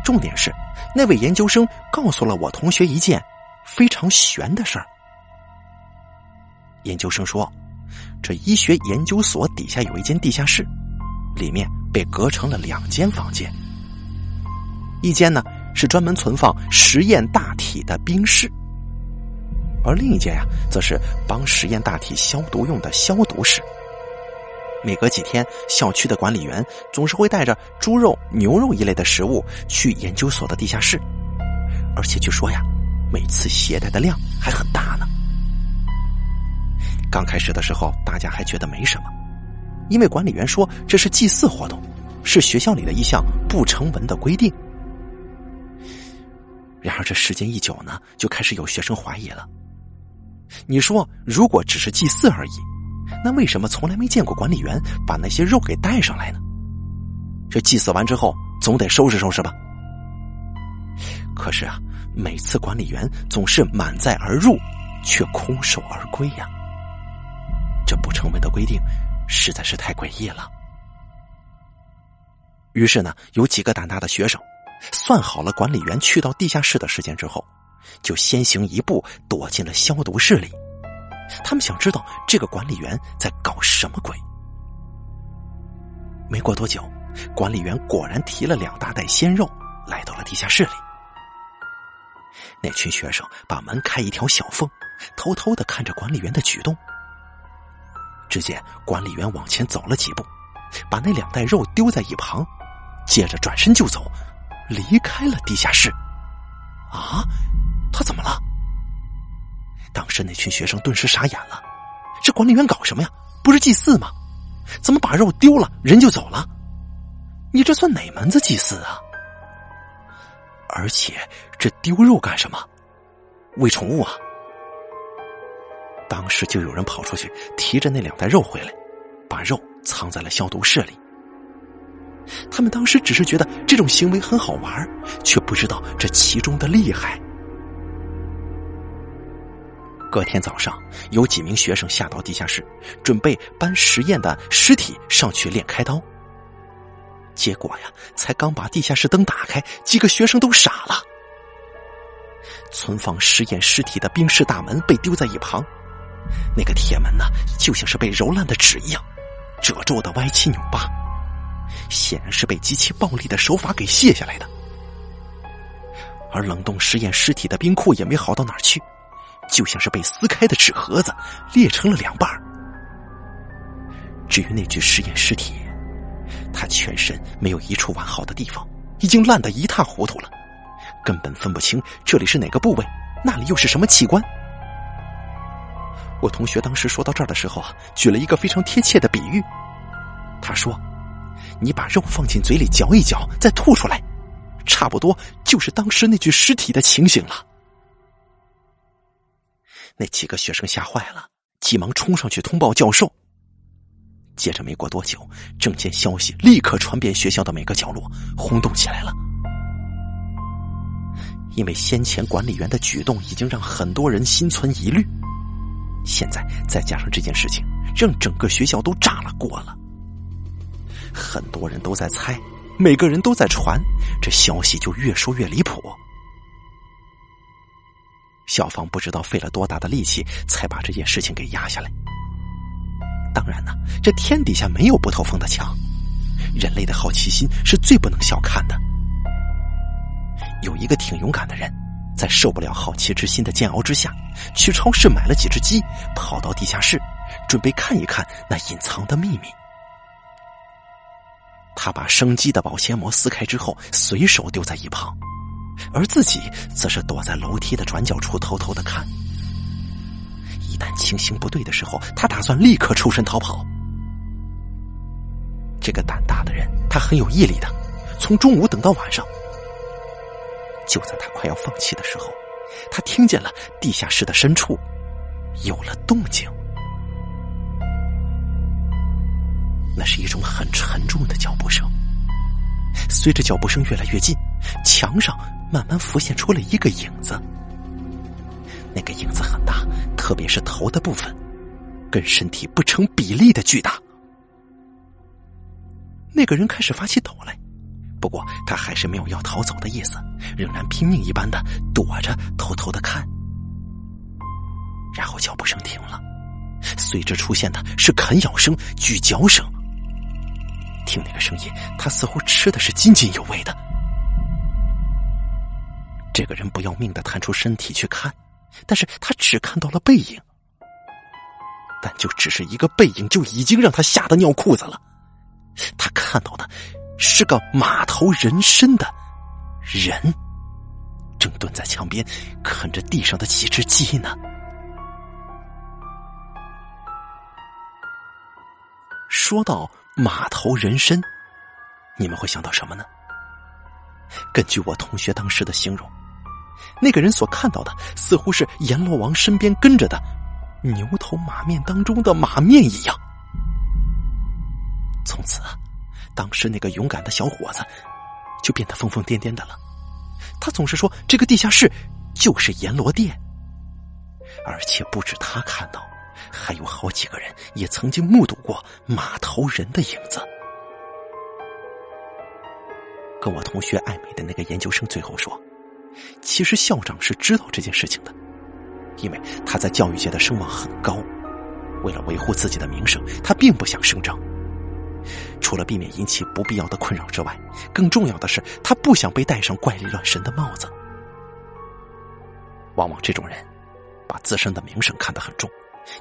重点是那位研究生告诉了我同学一件非常悬的事儿。研究生说，这医学研究所底下有一间地下室，里面被隔成了两间房间，一间呢是专门存放实验大体的冰室，而另一间呀，则是帮实验大体消毒用的消毒室。每隔几天，校区的管理员总是会带着猪肉、牛肉一类的食物去研究所的地下室，而且据说呀，每次携带的量还很大呢。刚开始的时候，大家还觉得没什么，因为管理员说这是祭祀活动，是学校里的一项不成文的规定。然而这时间一久呢，就开始有学生怀疑了。你说，如果只是祭祀而已？那为什么从来没见过管理员把那些肉给带上来呢？这祭祀完之后总得收拾收拾吧。可是啊，每次管理员总是满载而入，却空手而归呀。这不成文的规定实在是太诡异了。于是呢，有几个胆大的学生，算好了管理员去到地下室的时间之后，就先行一步躲进了消毒室里。他们想知道这个管理员在搞什么鬼。没过多久，管理员果然提了两大袋鲜肉来到了地下室里。那群学生把门开一条小缝，偷偷的看着管理员的举动。只见管理员往前走了几步，把那两袋肉丢在一旁，接着转身就走，离开了地下室。啊，他怎么了？当时那群学生顿时傻眼了，这管理员搞什么呀？不是祭祀吗？怎么把肉丢了，人就走了？你这算哪门子祭祀啊？而且这丢肉干什么？喂宠物啊？当时就有人跑出去提着那两袋肉回来，把肉藏在了消毒室里。他们当时只是觉得这种行为很好玩，却不知道这其中的厉害。隔天早上，有几名学生下到地下室，准备搬实验的尸体上去练开刀。结果呀，才刚把地下室灯打开，几个学生都傻了。存放实验尸体的冰室大门被丢在一旁，那个铁门呢，就像是被揉烂的纸一样，褶皱的歪七扭八，显然是被极其暴力的手法给卸下来的。而冷冻实验尸体的冰库也没好到哪儿去。就像是被撕开的纸盒子，裂成了两半至于那具实验尸体，他全身没有一处完好的地方，已经烂得一塌糊涂了，根本分不清这里是哪个部位，那里又是什么器官。我同学当时说到这儿的时候啊，举了一个非常贴切的比喻，他说：“你把肉放进嘴里嚼一嚼，再吐出来，差不多就是当时那具尸体的情形了。”那几个学生吓坏了，急忙冲上去通报教授。接着没过多久，这件消息立刻传遍学校的每个角落，轰动起来了。因为先前管理员的举动已经让很多人心存疑虑，现在再加上这件事情，让整个学校都炸了锅了。很多人都在猜，每个人都在传，这消息就越说越离谱。校方不知道费了多大的力气，才把这件事情给压下来。当然呢，这天底下没有不透风的墙，人类的好奇心是最不能小看的。有一个挺勇敢的人，在受不了好奇之心的煎熬之下，去超市买了几只鸡，跑到地下室，准备看一看那隐藏的秘密。他把生鸡的保鲜膜撕开之后，随手丢在一旁。而自己则是躲在楼梯的转角处偷偷的看。一旦情形不对的时候，他打算立刻抽身逃跑。这个胆大的人，他很有毅力的，从中午等到晚上。就在他快要放弃的时候，他听见了地下室的深处有了动静。那是一种很沉重的脚步声。随着脚步声越来越近，墙上慢慢浮现出了一个影子。那个影子很大，特别是头的部分，跟身体不成比例的巨大。那个人开始发起抖来，不过他还是没有要逃走的意思，仍然拼命一般的躲着，偷偷的看。然后脚步声停了，随之出现的是啃咬声、咀嚼声。听那个声音，他似乎吃的是津津有味的。这个人不要命的探出身体去看，但是他只看到了背影，但就只是一个背影，就已经让他吓得尿裤子了。他看到的是个马头人身的人，正蹲在墙边啃着地上的几只鸡呢。说到。马头人身，你们会想到什么呢？根据我同学当时的形容，那个人所看到的似乎是阎罗王身边跟着的牛头马面当中的马面一样。从此，当时那个勇敢的小伙子就变得疯疯癫癫的了。他总是说这个地下室就是阎罗殿，而且不止他看到。还有好几个人也曾经目睹过马头人的影子。跟我同学暧昧的那个研究生最后说，其实校长是知道这件事情的，因为他在教育界的声望很高。为了维护自己的名声，他并不想声张。除了避免引起不必要的困扰之外，更重要的是，他不想被戴上怪力乱神的帽子。往往这种人，把自身的名声看得很重。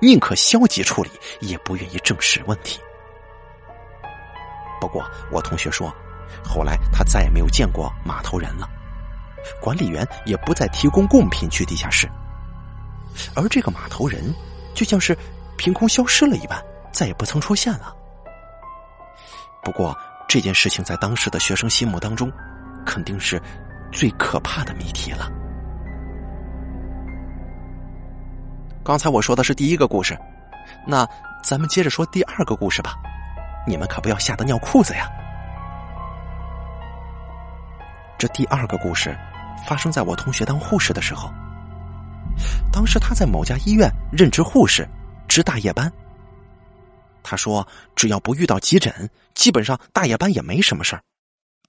宁可消极处理，也不愿意正视问题。不过，我同学说，后来他再也没有见过码头人了，管理员也不再提供贡品去地下室，而这个码头人就像是凭空消失了一般，再也不曾出现了。不过，这件事情在当时的学生心目当中，肯定是最可怕的谜题了。刚才我说的是第一个故事，那咱们接着说第二个故事吧。你们可不要吓得尿裤子呀！这第二个故事发生在我同学当护士的时候。当时他在某家医院任职护士，值大夜班。他说：“只要不遇到急诊，基本上大夜班也没什么事儿。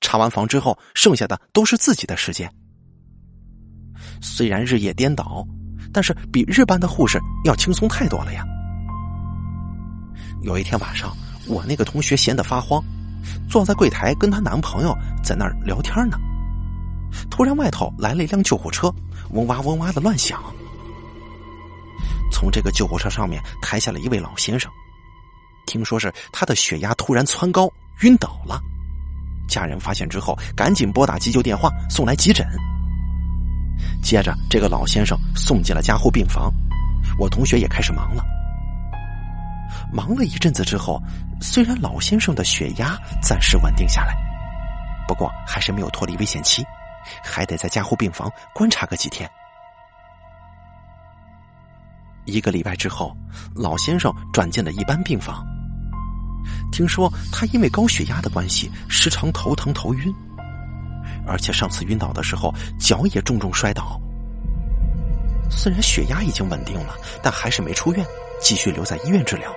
查完房之后，剩下的都是自己的时间。虽然日夜颠倒。”但是比日班的护士要轻松太多了呀！有一天晚上，我那个同学闲得发慌，坐在柜台跟她男朋友在那儿聊天呢。突然，外头来了一辆救护车，嗡哇嗡哇的乱响。从这个救护车上面抬下了一位老先生，听说是他的血压突然蹿高，晕倒了。家人发现之后，赶紧拨打急救电话，送来急诊。接着，这个老先生送进了加护病房，我同学也开始忙了。忙了一阵子之后，虽然老先生的血压暂时稳定下来，不过还是没有脱离危险期，还得在加护病房观察个几天。一个礼拜之后，老先生转进了一般病房。听说他因为高血压的关系，时常头疼头晕。而且上次晕倒的时候，脚也重重摔倒。虽然血压已经稳定了，但还是没出院，继续留在医院治疗。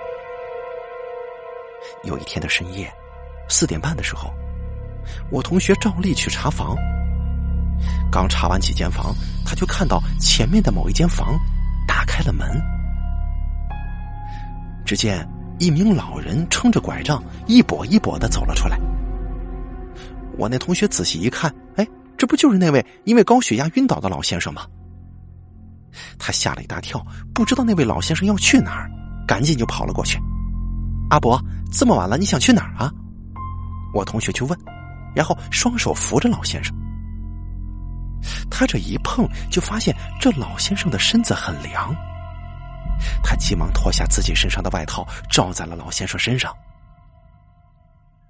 有一天的深夜，四点半的时候，我同学照例去查房。刚查完几间房，他就看到前面的某一间房打开了门，只见一名老人撑着拐杖，一跛一跛的走了出来。我那同学仔细一看，哎，这不就是那位因为高血压晕倒的老先生吗？他吓了一大跳，不知道那位老先生要去哪儿，赶紧就跑了过去。阿伯，这么晚了，你想去哪儿啊？我同学就问，然后双手扶着老先生。他这一碰，就发现这老先生的身子很凉。他急忙脱下自己身上的外套，罩在了老先生身上。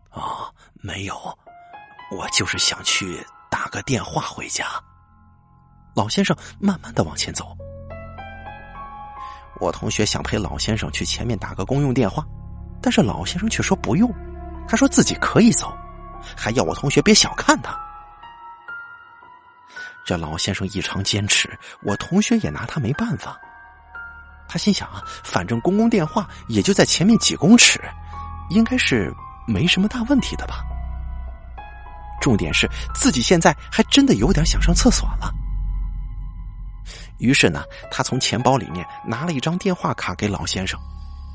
啊，没有，我就是想去打个电话回家。老先生慢慢的往前走。我同学想陪老先生去前面打个公用电话，但是老先生却说不用，他说自己可以走，还要我同学别小看他。这老先生异常坚持，我同学也拿他没办法。他心想啊，反正公共电话也就在前面几公尺，应该是没什么大问题的吧。重点是自己现在还真的有点想上厕所了。于是呢，他从钱包里面拿了一张电话卡给老先生，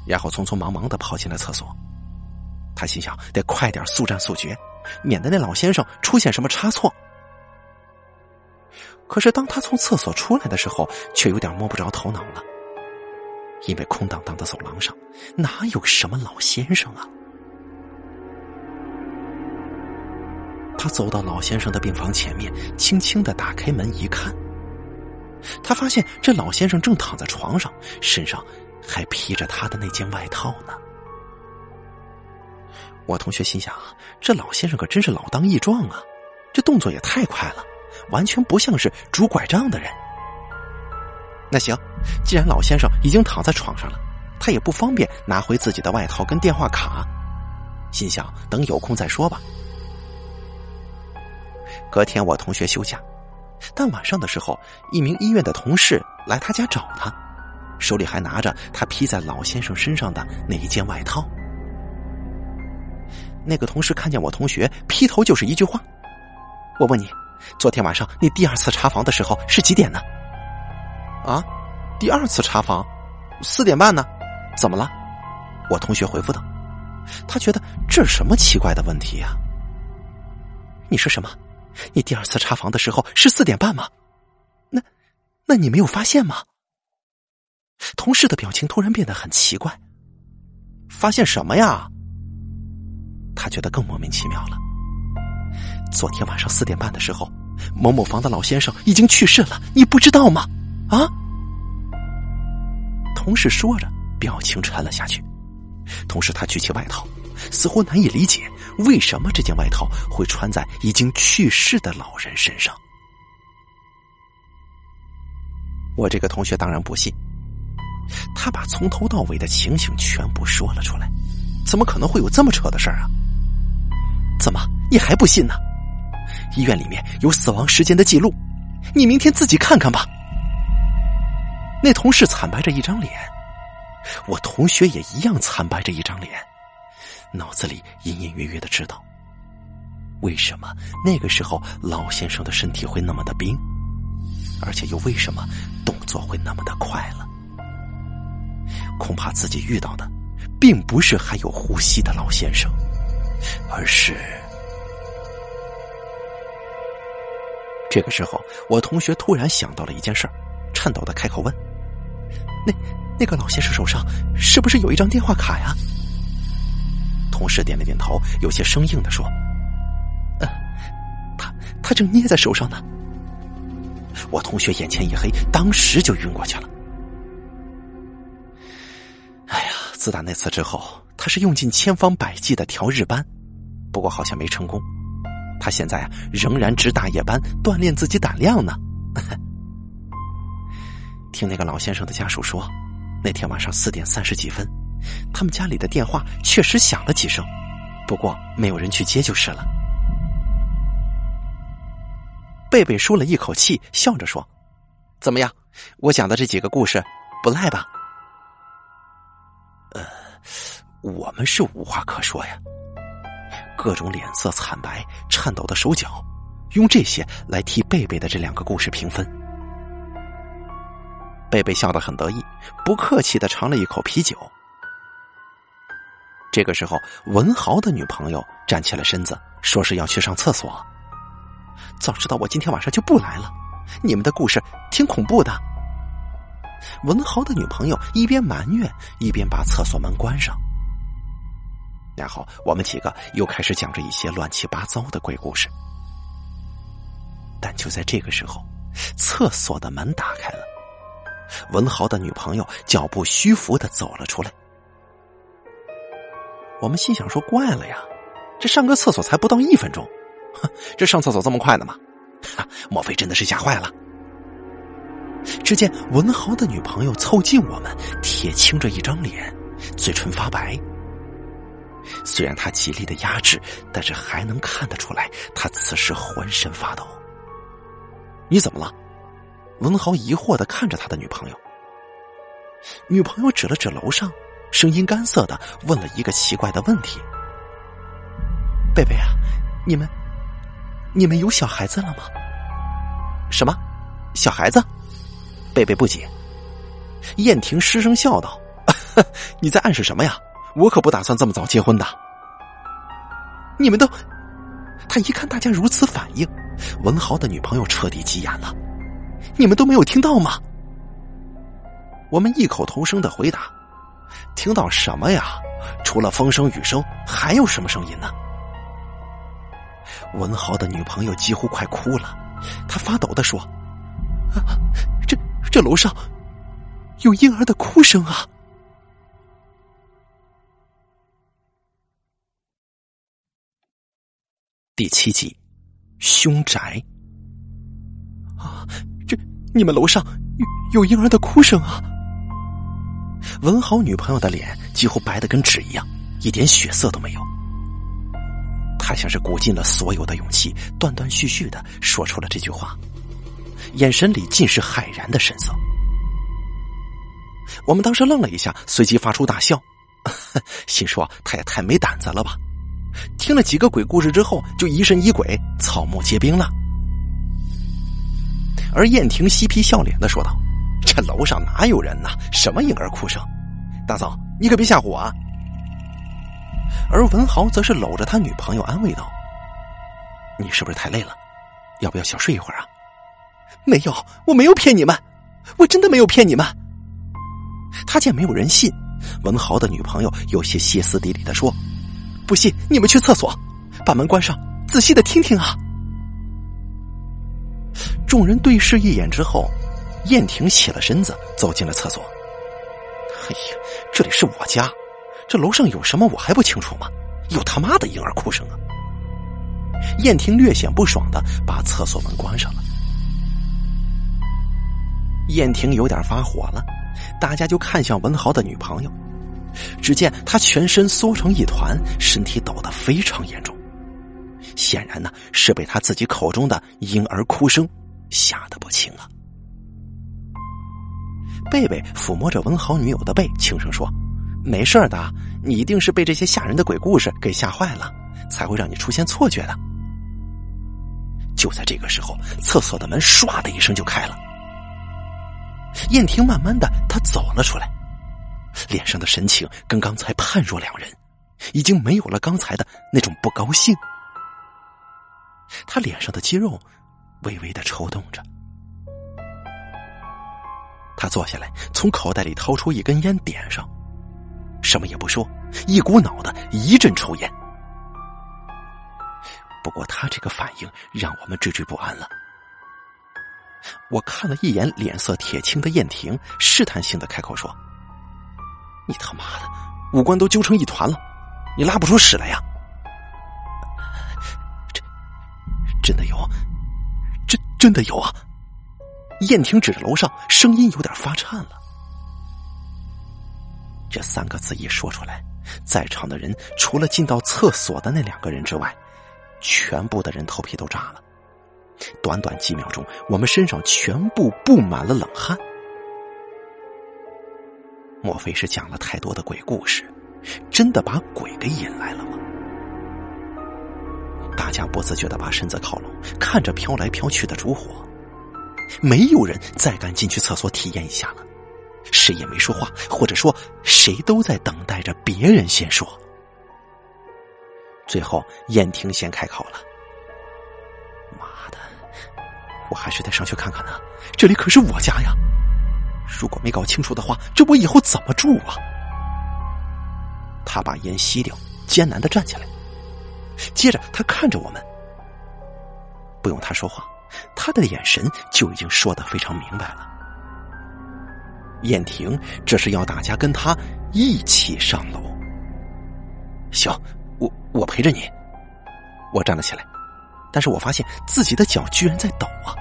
然后匆匆忙忙的跑进了厕所。他心想，得快点速战速决，免得那老先生出现什么差错。可是当他从厕所出来的时候，却有点摸不着头脑了，因为空荡荡的走廊上哪有什么老先生啊？他走到老先生的病房前面，轻轻的打开门一看。他发现这老先生正躺在床上，身上还披着他的那件外套呢。我同学心想：这老先生可真是老当益壮啊，这动作也太快了，完全不像是拄拐杖的人。那行，既然老先生已经躺在床上了，他也不方便拿回自己的外套跟电话卡，心想等有空再说吧。隔天我同学休假。但晚上的时候，一名医院的同事来他家找他，手里还拿着他披在老先生身上的那一件外套。那个同事看见我同学，劈头就是一句话：“我问你，昨天晚上你第二次查房的时候是几点呢？”“啊，第二次查房，四点半呢？怎么了？”我同学回复道：“他觉得这是什么奇怪的问题呀？”“你说什么？”你第二次查房的时候是四点半吗？那，那你没有发现吗？同事的表情突然变得很奇怪。发现什么呀？他觉得更莫名其妙了。昨天晚上四点半的时候，某某房的老先生已经去世了，你不知道吗？啊？同事说着，表情沉了下去。同时，他举起外套。似乎难以理解为什么这件外套会穿在已经去世的老人身上。我这个同学当然不信，他把从头到尾的情形全部说了出来。怎么可能会有这么扯的事儿啊？怎么你还不信呢？医院里面有死亡时间的记录，你明天自己看看吧。那同事惨白着一张脸，我同学也一样惨白着一张脸。脑子里隐隐约约的知道，为什么那个时候老先生的身体会那么的冰，而且又为什么动作会那么的快了？恐怕自己遇到的，并不是还有呼吸的老先生，而是……这个时候，我同学突然想到了一件事，颤抖的开口问：“那那个老先生手上是不是有一张电话卡呀？”同事点了点头，有些生硬的说：“嗯，他他正捏在手上呢。”我同学眼前一黑，当时就晕过去了。哎呀，自打那次之后，他是用尽千方百计的调日班，不过好像没成功。他现在啊，仍然值大夜班锻炼自己胆量呢。听那个老先生的家属说，那天晚上四点三十几分。他们家里的电话确实响了几声，不过没有人去接就是了。贝贝舒了一口气，笑着说：“怎么样，我讲的这几个故事不赖吧？”呃，我们是无话可说呀。各种脸色惨白、颤抖的手脚，用这些来替贝贝的这两个故事评分。贝贝笑得很得意，不客气的尝了一口啤酒。这个时候，文豪的女朋友站起了身子，说是要去上厕所。早知道我今天晚上就不来了。你们的故事挺恐怖的。文豪的女朋友一边埋怨，一边把厕所门关上。然后我们几个又开始讲着一些乱七八糟的鬼故事。但就在这个时候，厕所的门打开了，文豪的女朋友脚步虚浮的走了出来。我们心想说怪了呀，这上个厕所才不到一分钟，哼，这上厕所这么快的吗？哈，莫非真的是吓坏了？只见文豪的女朋友凑近我们，铁青着一张脸，嘴唇发白。虽然他极力的压制，但是还能看得出来，他此时浑身发抖。你怎么了？文豪疑惑的看着他的女朋友。女朋友指了指楼上，声音干涩的问了一个奇怪的问题：“贝贝啊，你们，你们有小孩子了吗？”什么？小孩子？贝贝不解。燕婷失声笑道：“你在暗示什么呀？我可不打算这么早结婚的。”你们都……他一看大家如此反应，文豪的女朋友彻底急眼了：“你们都没有听到吗？”我们异口同声的回答：“听到什么呀？除了风声雨声，还有什么声音呢？”文豪的女朋友几乎快哭了，她发抖的说：“这这楼上有婴儿的哭声啊！”第七集，凶宅啊！你们楼上有有婴儿的哭声啊！文豪女朋友的脸几乎白的跟纸一样，一点血色都没有。他像是鼓尽了所有的勇气，断断续续的说出了这句话，眼神里尽是骇然的神色。我们当时愣了一下，随即发出大笑，心说他也太没胆子了吧。听了几个鬼故事之后，就疑神疑鬼、草木皆兵了。而燕婷嬉皮笑脸的说道：“这楼上哪有人呢？什么婴儿哭声？大嫂，你可别吓唬我啊！”而文豪则是搂着他女朋友安慰道：“你是不是太累了？要不要小睡一会儿啊？”“没有，我没有骗你们，我真的没有骗你们。”他见没有人信，文豪的女朋友有些歇斯底里的说。不信，你们去厕所，把门关上，仔细的听听啊！众人对视一眼之后，燕婷起了身子，走进了厕所。哎呀，这里是我家，这楼上有什么我还不清楚吗？有他妈的婴儿哭声啊！燕婷略显不爽的把厕所门关上了。燕婷有点发火了，大家就看向文豪的女朋友。只见他全身缩成一团，身体抖得非常严重，显然呢是被他自己口中的婴儿哭声吓得不轻啊。贝贝抚摸着文豪女友的背，轻声说：“没事的，你一定是被这些吓人的鬼故事给吓坏了，才会让你出现错觉的。”就在这个时候，厕所的门唰的一声就开了，燕婷慢慢的，她走了出来。脸上的神情跟刚才判若两人，已经没有了刚才的那种不高兴。他脸上的肌肉微微的抽动着。他坐下来，从口袋里掏出一根烟，点上，什么也不说，一股脑的一阵抽烟。不过他这个反应让我们惴惴不安了。我看了一眼脸色铁青的燕婷，试探性的开口说。你他妈的五官都揪成一团了，你拉不出屎来呀？真的有，真真的有啊！燕婷指着楼上，声音有点发颤了。这三个字一说出来，在场的人除了进到厕所的那两个人之外，全部的人头皮都炸了。短短几秒钟，我们身上全部布满了冷汗。莫非是讲了太多的鬼故事，真的把鬼给引来了吗？大家不自觉的把身子靠拢，看着飘来飘去的烛火，没有人再敢进去厕所体验一下了。谁也没说话，或者说谁都在等待着别人先说。最后，燕婷先开口了：“妈的，我还是得上去看看呢，这里可是我家呀。”如果没搞清楚的话，这我以后怎么住啊？他把烟吸掉，艰难的站起来，接着他看着我们，不用他说话，他的眼神就已经说的非常明白了。燕婷这是要大家跟他一起上楼。行，我我陪着你，我站了起来，但是我发现自己的脚居然在抖啊！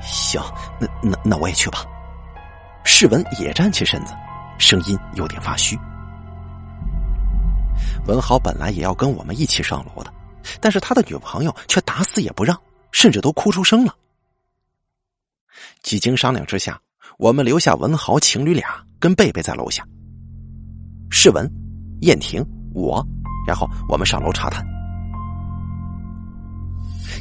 行，那那那我也去吧。世文也站起身子，声音有点发虚。文豪本来也要跟我们一起上楼的，但是他的女朋友却打死也不让，甚至都哭出声了。几经商量之下，我们留下文豪情侣俩跟贝贝在楼下。世文、燕婷、我，然后我们上楼查探。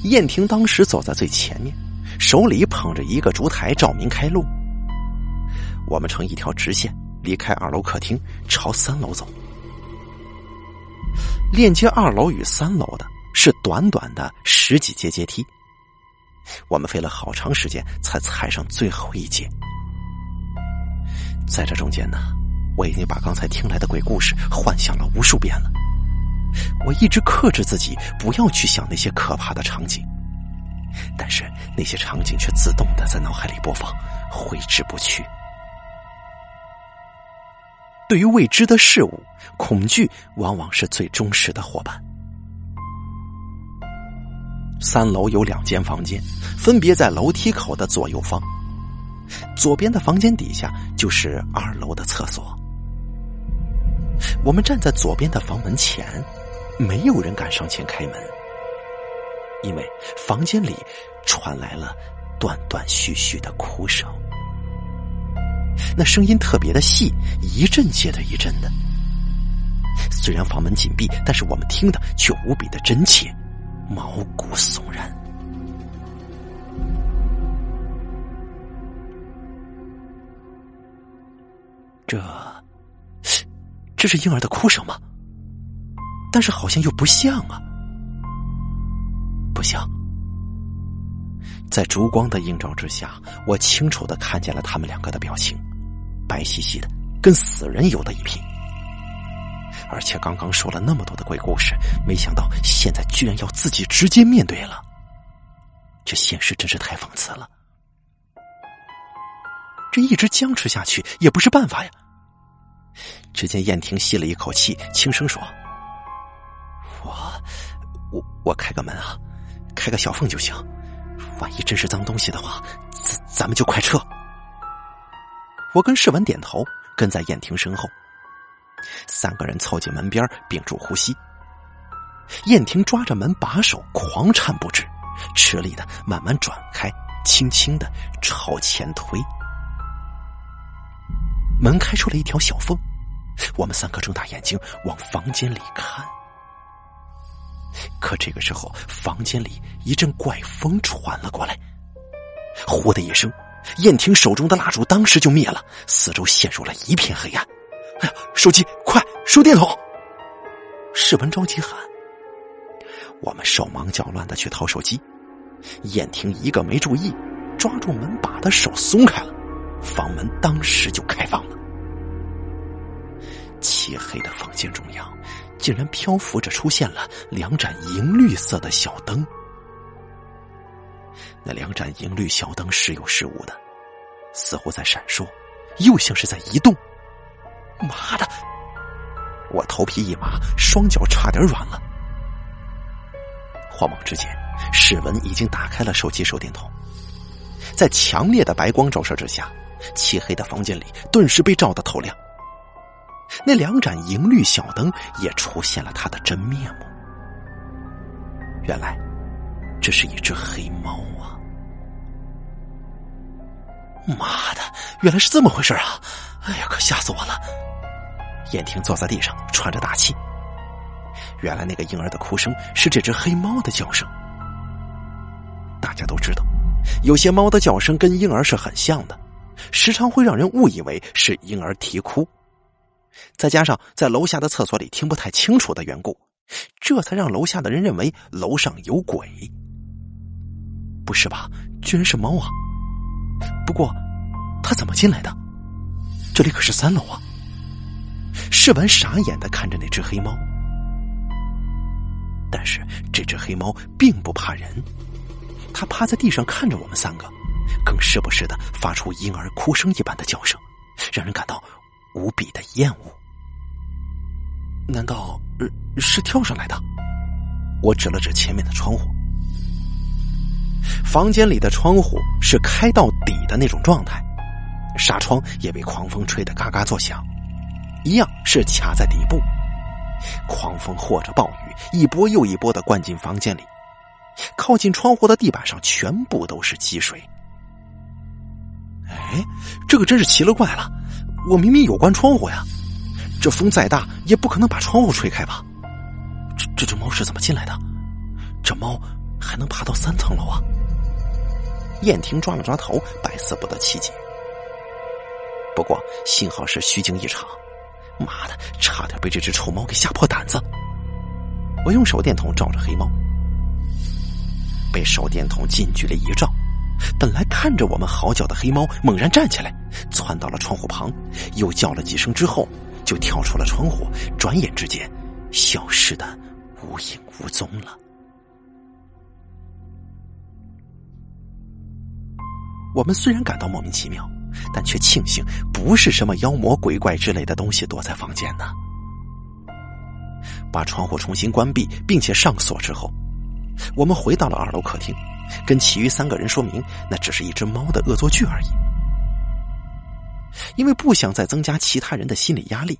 燕婷当时走在最前面，手里捧着一个烛台照明开路。我们成一条直线离开二楼客厅，朝三楼走。链接二楼与三楼的是短短的十几阶阶梯，我们费了好长时间才踩上最后一阶。在这中间呢，我已经把刚才听来的鬼故事幻想了无数遍了。我一直克制自己不要去想那些可怕的场景，但是那些场景却自动的在脑海里播放，挥之不去。对于未知的事物，恐惧往往是最忠实的伙伴。三楼有两间房间，分别在楼梯口的左右方。左边的房间底下就是二楼的厕所。我们站在左边的房门前，没有人敢上前开门，因为房间里传来了断断续续的哭声。那声音特别的细，一阵接着一阵的。虽然房门紧闭，但是我们听的却无比的真切，毛骨悚然。这，这是婴儿的哭声吗？但是好像又不像啊，不像。在烛光的映照之下，我清楚的看见了他们两个的表情，白兮兮的，跟死人有的一拼。而且刚刚说了那么多的鬼故事，没想到现在居然要自己直接面对了。这现实真是太讽刺了。这一直僵持下去也不是办法呀。只见燕婷吸了一口气，轻声说：“我，我，我开个门啊，开个小缝就行。”万一真是脏东西的话，咱咱们就快撤。我跟世文点头，跟在燕婷身后。三个人凑近门边，屏住呼吸。燕婷抓着门把手，狂颤不止，吃力的慢慢转开，轻轻的朝前推。门开出了一条小缝，我们三个睁大眼睛往房间里看。可这个时候，房间里一阵怪风传了过来，呼的一声，燕婷手中的蜡烛当时就灭了，四周陷入了一片黑暗。哎呀，手机，快手电筒！世文着急喊。我们手忙脚乱的去掏手机，燕婷一个没注意，抓住门把的手松开了，房门当时就开放了。漆黑的房间中央。竟然漂浮着出现了两盏银绿色的小灯，那两盏银绿小灯时有时无的，似乎在闪烁，又像是在移动。妈的！我头皮一麻，双脚差点软了。慌忙之间，史文已经打开了手机手电筒，在强烈的白光照射之下，漆黑的房间里顿时被照得透亮。那两盏银绿小灯也出现了它的真面目。原来，这是一只黑猫啊！妈的，原来是这么回事啊！哎呀，可吓死我了！燕婷坐在地上喘着大气。原来那个婴儿的哭声是这只黑猫的叫声。大家都知道，有些猫的叫声跟婴儿是很像的，时常会让人误以为是婴儿啼哭。再加上在楼下的厕所里听不太清楚的缘故，这才让楼下的人认为楼上有鬼。不是吧？居然是猫啊！不过，它怎么进来的？这里可是三楼啊！世文傻眼的看着那只黑猫，但是这只黑猫并不怕人，它趴在地上看着我们三个，更时不时的发出婴儿哭声一般的叫声，让人感到。无比的厌恶，难道是跳上来的？我指了指前面的窗户。房间里的窗户是开到底的那种状态，纱窗也被狂风吹得嘎嘎作响，一样是卡在底部。狂风或者暴雨，一波又一波的灌进房间里，靠近窗户的地板上全部都是积水。哎，这个真是奇了怪了！我明明有关窗户呀，这风再大也不可能把窗户吹开吧？这这只猫是怎么进来的？这猫还能爬到三层楼啊？燕婷抓了抓头，百思不得其解。不过幸好是虚惊一场，妈的，差点被这只臭猫给吓破胆子。我用手电筒照着黑猫，被手电筒近距离一照，本来看着我们嚎叫的黑猫猛然站起来，窜到了窗户旁，又叫了几声之后，就跳出了窗户，转眼之间消失的无影无踪了。我们虽然感到莫名其妙，但却庆幸不是什么妖魔鬼怪之类的东西躲在房间呢。把窗户重新关闭并且上锁之后，我们回到了二楼客厅，跟其余三个人说明那只是一只猫的恶作剧而已。因为不想再增加其他人的心理压力，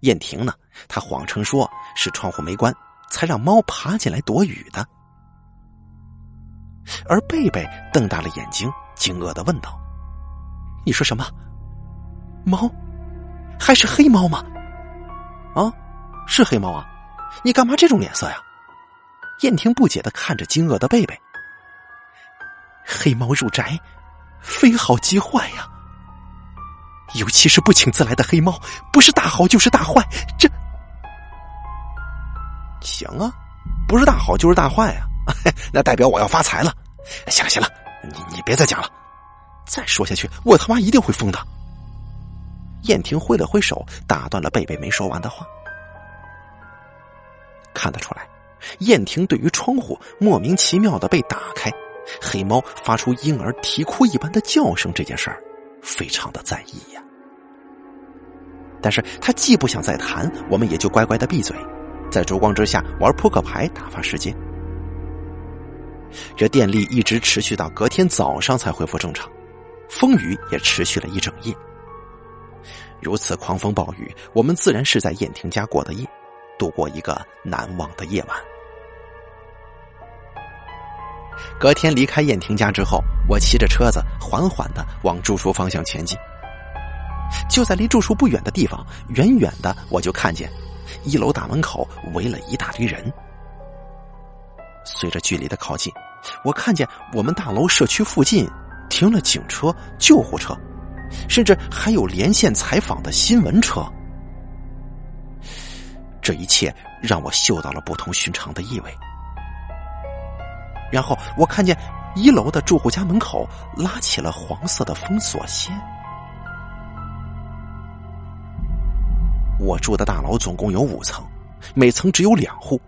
燕婷呢，她谎称说是窗户没关，才让猫爬进来躲雨的。而贝贝瞪大了眼睛。惊愕的问道：“你说什么？猫？还是黑猫吗？啊，是黑猫啊！你干嘛这种脸色呀？”燕婷不解的看着惊愕的贝贝。黑猫入宅，非好即坏呀！尤其是不请自来的黑猫，不是大好就是大坏。这行啊，不是大好就是大坏啊！那代表我要发财了。行了行了。你你别再讲了，再说下去我他妈一定会疯的。燕婷挥了挥手，打断了贝贝没说完的话。看得出来，燕婷对于窗户莫名其妙的被打开，黑猫发出婴儿啼哭一般的叫声这件事儿，非常的在意呀。但是他既不想再谈，我们也就乖乖的闭嘴，在烛光之下玩扑克牌打发时间。这电力一直持续到隔天早上才恢复正常，风雨也持续了一整夜。如此狂风暴雨，我们自然是在燕婷家过的夜，度过一个难忘的夜晚。隔天离开燕婷家之后，我骑着车子缓缓的往住处方向前进。就在离住处不远的地方，远远的我就看见一楼大门口围了一大堆人。随着距离的靠近，我看见我们大楼社区附近停了警车、救护车，甚至还有连线采访的新闻车。这一切让我嗅到了不同寻常的意味。然后我看见一楼的住户家门口拉起了黄色的封锁线。我住的大楼总共有五层，每层只有两户，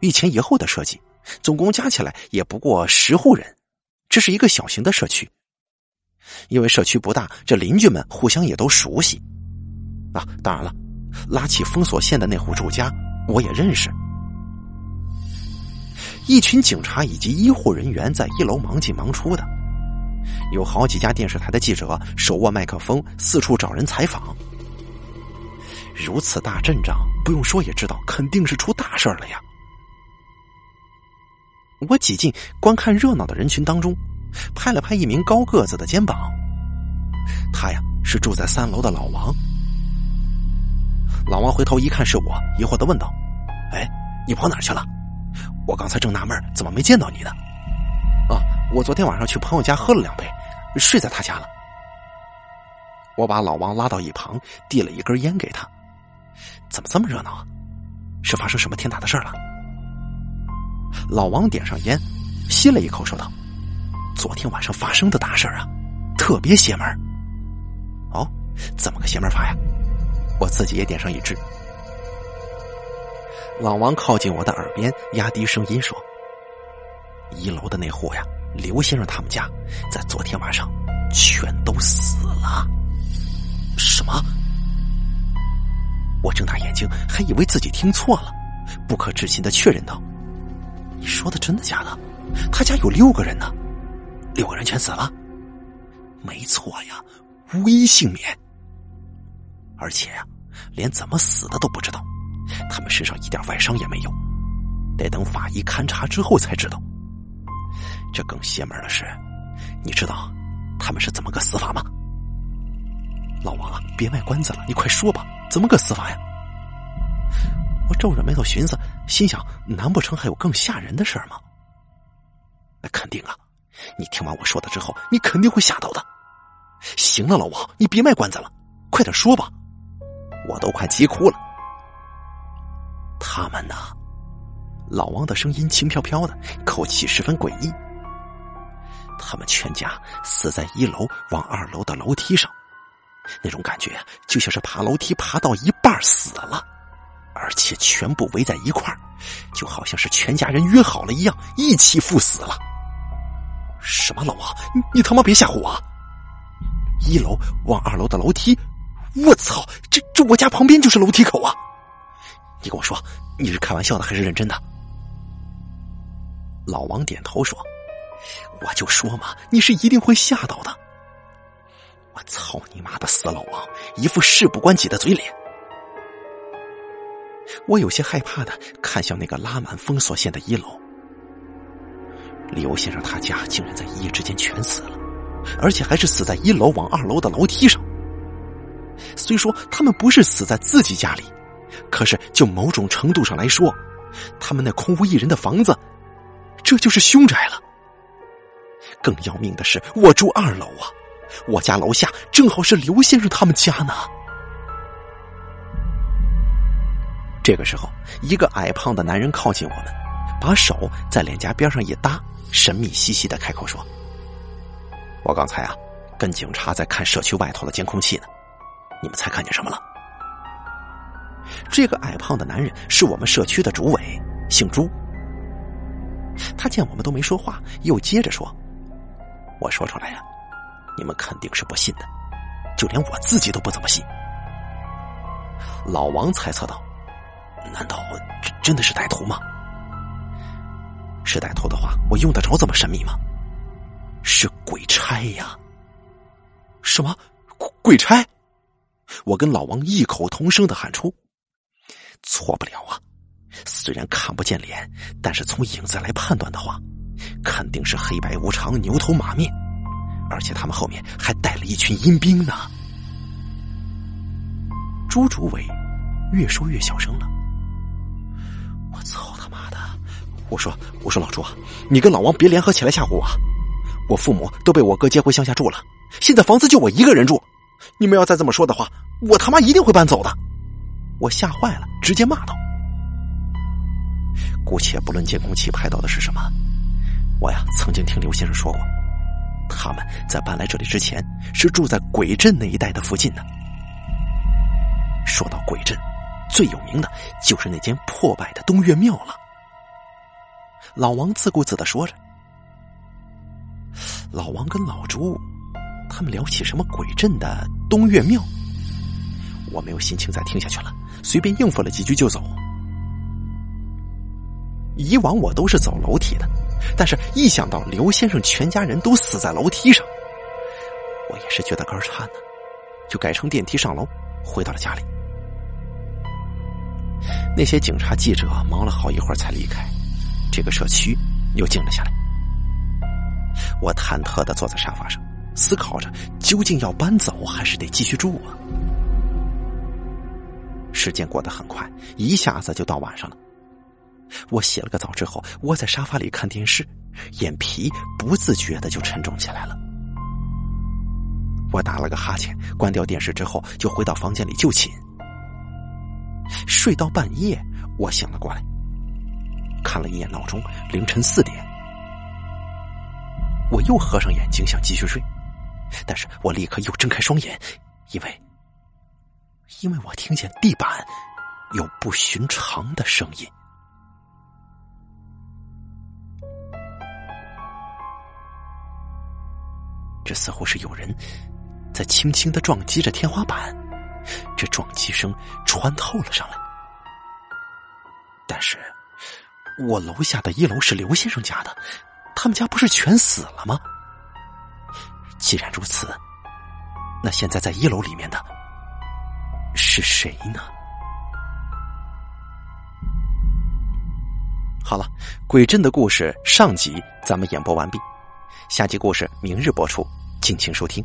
一前一后的设计。总共加起来也不过十户人，这是一个小型的社区。因为社区不大，这邻居们互相也都熟悉。啊，当然了，拉起封锁线的那户住家我也认识。一群警察以及医护人员在一楼忙进忙出的，有好几家电视台的记者手握麦克风四处找人采访。如此大阵仗，不用说也知道肯定是出大事了呀。我挤进观看热闹的人群当中，拍了拍一名高个子的肩膀。他呀是住在三楼的老王。老王回头一看是我，疑惑的问道：“哎，你跑哪去了？我刚才正纳闷怎么没见到你呢？”“啊，我昨天晚上去朋友家喝了两杯，睡在他家了。”我把老王拉到一旁，递了一根烟给他。“怎么这么热闹啊？是发生什么天大的事了？”老王点上烟，吸了一口，说道：“昨天晚上发生的大事啊，特别邪门。哦，怎么个邪门法呀？我自己也点上一支。”老王靠近我的耳边，压低声音说：“一楼的那户呀，刘先生他们家在昨天晚上全都死了。”什么？我睁大眼睛，还以为自己听错了，不可置信的确认道。你说的真的假的？他家有六个人呢，六个人全死了？没错呀，无一幸免。而且呀，连怎么死的都不知道，他们身上一点外伤也没有，得等法医勘察之后才知道。这更邪门的是，你知道他们是怎么个死法吗？老王啊，别卖关子了，你快说吧，怎么个死法呀？我皱着眉头寻思，心想：难不成还有更吓人的事儿吗？那肯定啊！你听完我说的之后，你肯定会吓到的。行了，老王，你别卖关子了，快点说吧，我都快急哭了。他们呢？老王的声音轻飘飘的，口气十分诡异。他们全家死在一楼往二楼的楼梯上，那种感觉就像是爬楼梯爬到一半死了。而且全部围在一块，就好像是全家人约好了一样，一起赴死了。什么老王，你你他妈别吓唬我！一楼往二楼的楼梯，我操，这这我家旁边就是楼梯口啊！你跟我说，你是开玩笑的还是认真的？老王点头说：“我就说嘛，你是一定会吓到的。”我操你妈的死老王，一副事不关己的嘴脸。我有些害怕的看向那个拉满封锁线的一楼，刘先生他家竟然在一夜之间全死了，而且还是死在一楼往二楼的楼梯上。虽说他们不是死在自己家里，可是就某种程度上来说，他们那空无一人的房子，这就是凶宅了。更要命的是，我住二楼啊，我家楼下正好是刘先生他们家呢。这个时候，一个矮胖的男人靠近我们，把手在脸颊边上一搭，神秘兮兮的开口说：“我刚才啊，跟警察在看社区外头的监控器呢，你们猜看见什么了？”这个矮胖的男人是我们社区的主委，姓朱。他见我们都没说话，又接着说：“我说出来呀，你们肯定是不信的，就连我自己都不怎么信。”老王猜测道。难道真真的是歹徒吗？是歹徒的话，我用得着这么神秘吗？是鬼差呀！什么鬼差？我跟老王异口同声的喊出：“错不了啊！虽然看不见脸，但是从影子来判断的话，肯定是黑白无常、牛头马面，而且他们后面还带了一群阴兵呢。”朱竹委越说越小声了。我操他妈的！我说我说老朱啊，你跟老王别联合起来吓唬我。我父母都被我哥接回乡下住了，现在房子就我一个人住。你们要再这么说的话，我他妈一定会搬走的。我吓坏了，直接骂道：“姑且不论监控器拍到的是什么，我呀曾经听刘先生说过，他们在搬来这里之前是住在鬼镇那一带的附近的。说到鬼镇。”最有名的就是那间破败的东岳庙了。老王自顾自的说着。老王跟老朱他们聊起什么鬼镇的东岳庙，我没有心情再听下去了，随便应付了几句就走。以往我都是走楼梯的，但是一想到刘先生全家人都死在楼梯上，我也是觉得肝颤呢，就改成电梯上楼，回到了家里。那些警察记者忙了好一会儿才离开，这个社区又静了下来。我忐忑的坐在沙发上，思考着究竟要搬走还是得继续住啊。时间过得很快，一下子就到晚上了。我洗了个澡之后，窝在沙发里看电视，眼皮不自觉的就沉重起来了。我打了个哈欠，关掉电视之后，就回到房间里就寝。睡到半夜，我醒了过来，看了一眼闹钟，凌晨四点。我又合上眼睛想继续睡，但是我立刻又睁开双眼，因为，因为我听见地板有不寻常的声音。这似乎是有人在轻轻的撞击着天花板。这撞击声穿透了上来，但是我楼下的一楼是刘先生家的，他们家不是全死了吗？既然如此，那现在在一楼里面的是谁呢？好了，鬼镇的故事上集咱们演播完毕，下集故事明日播出，敬请收听。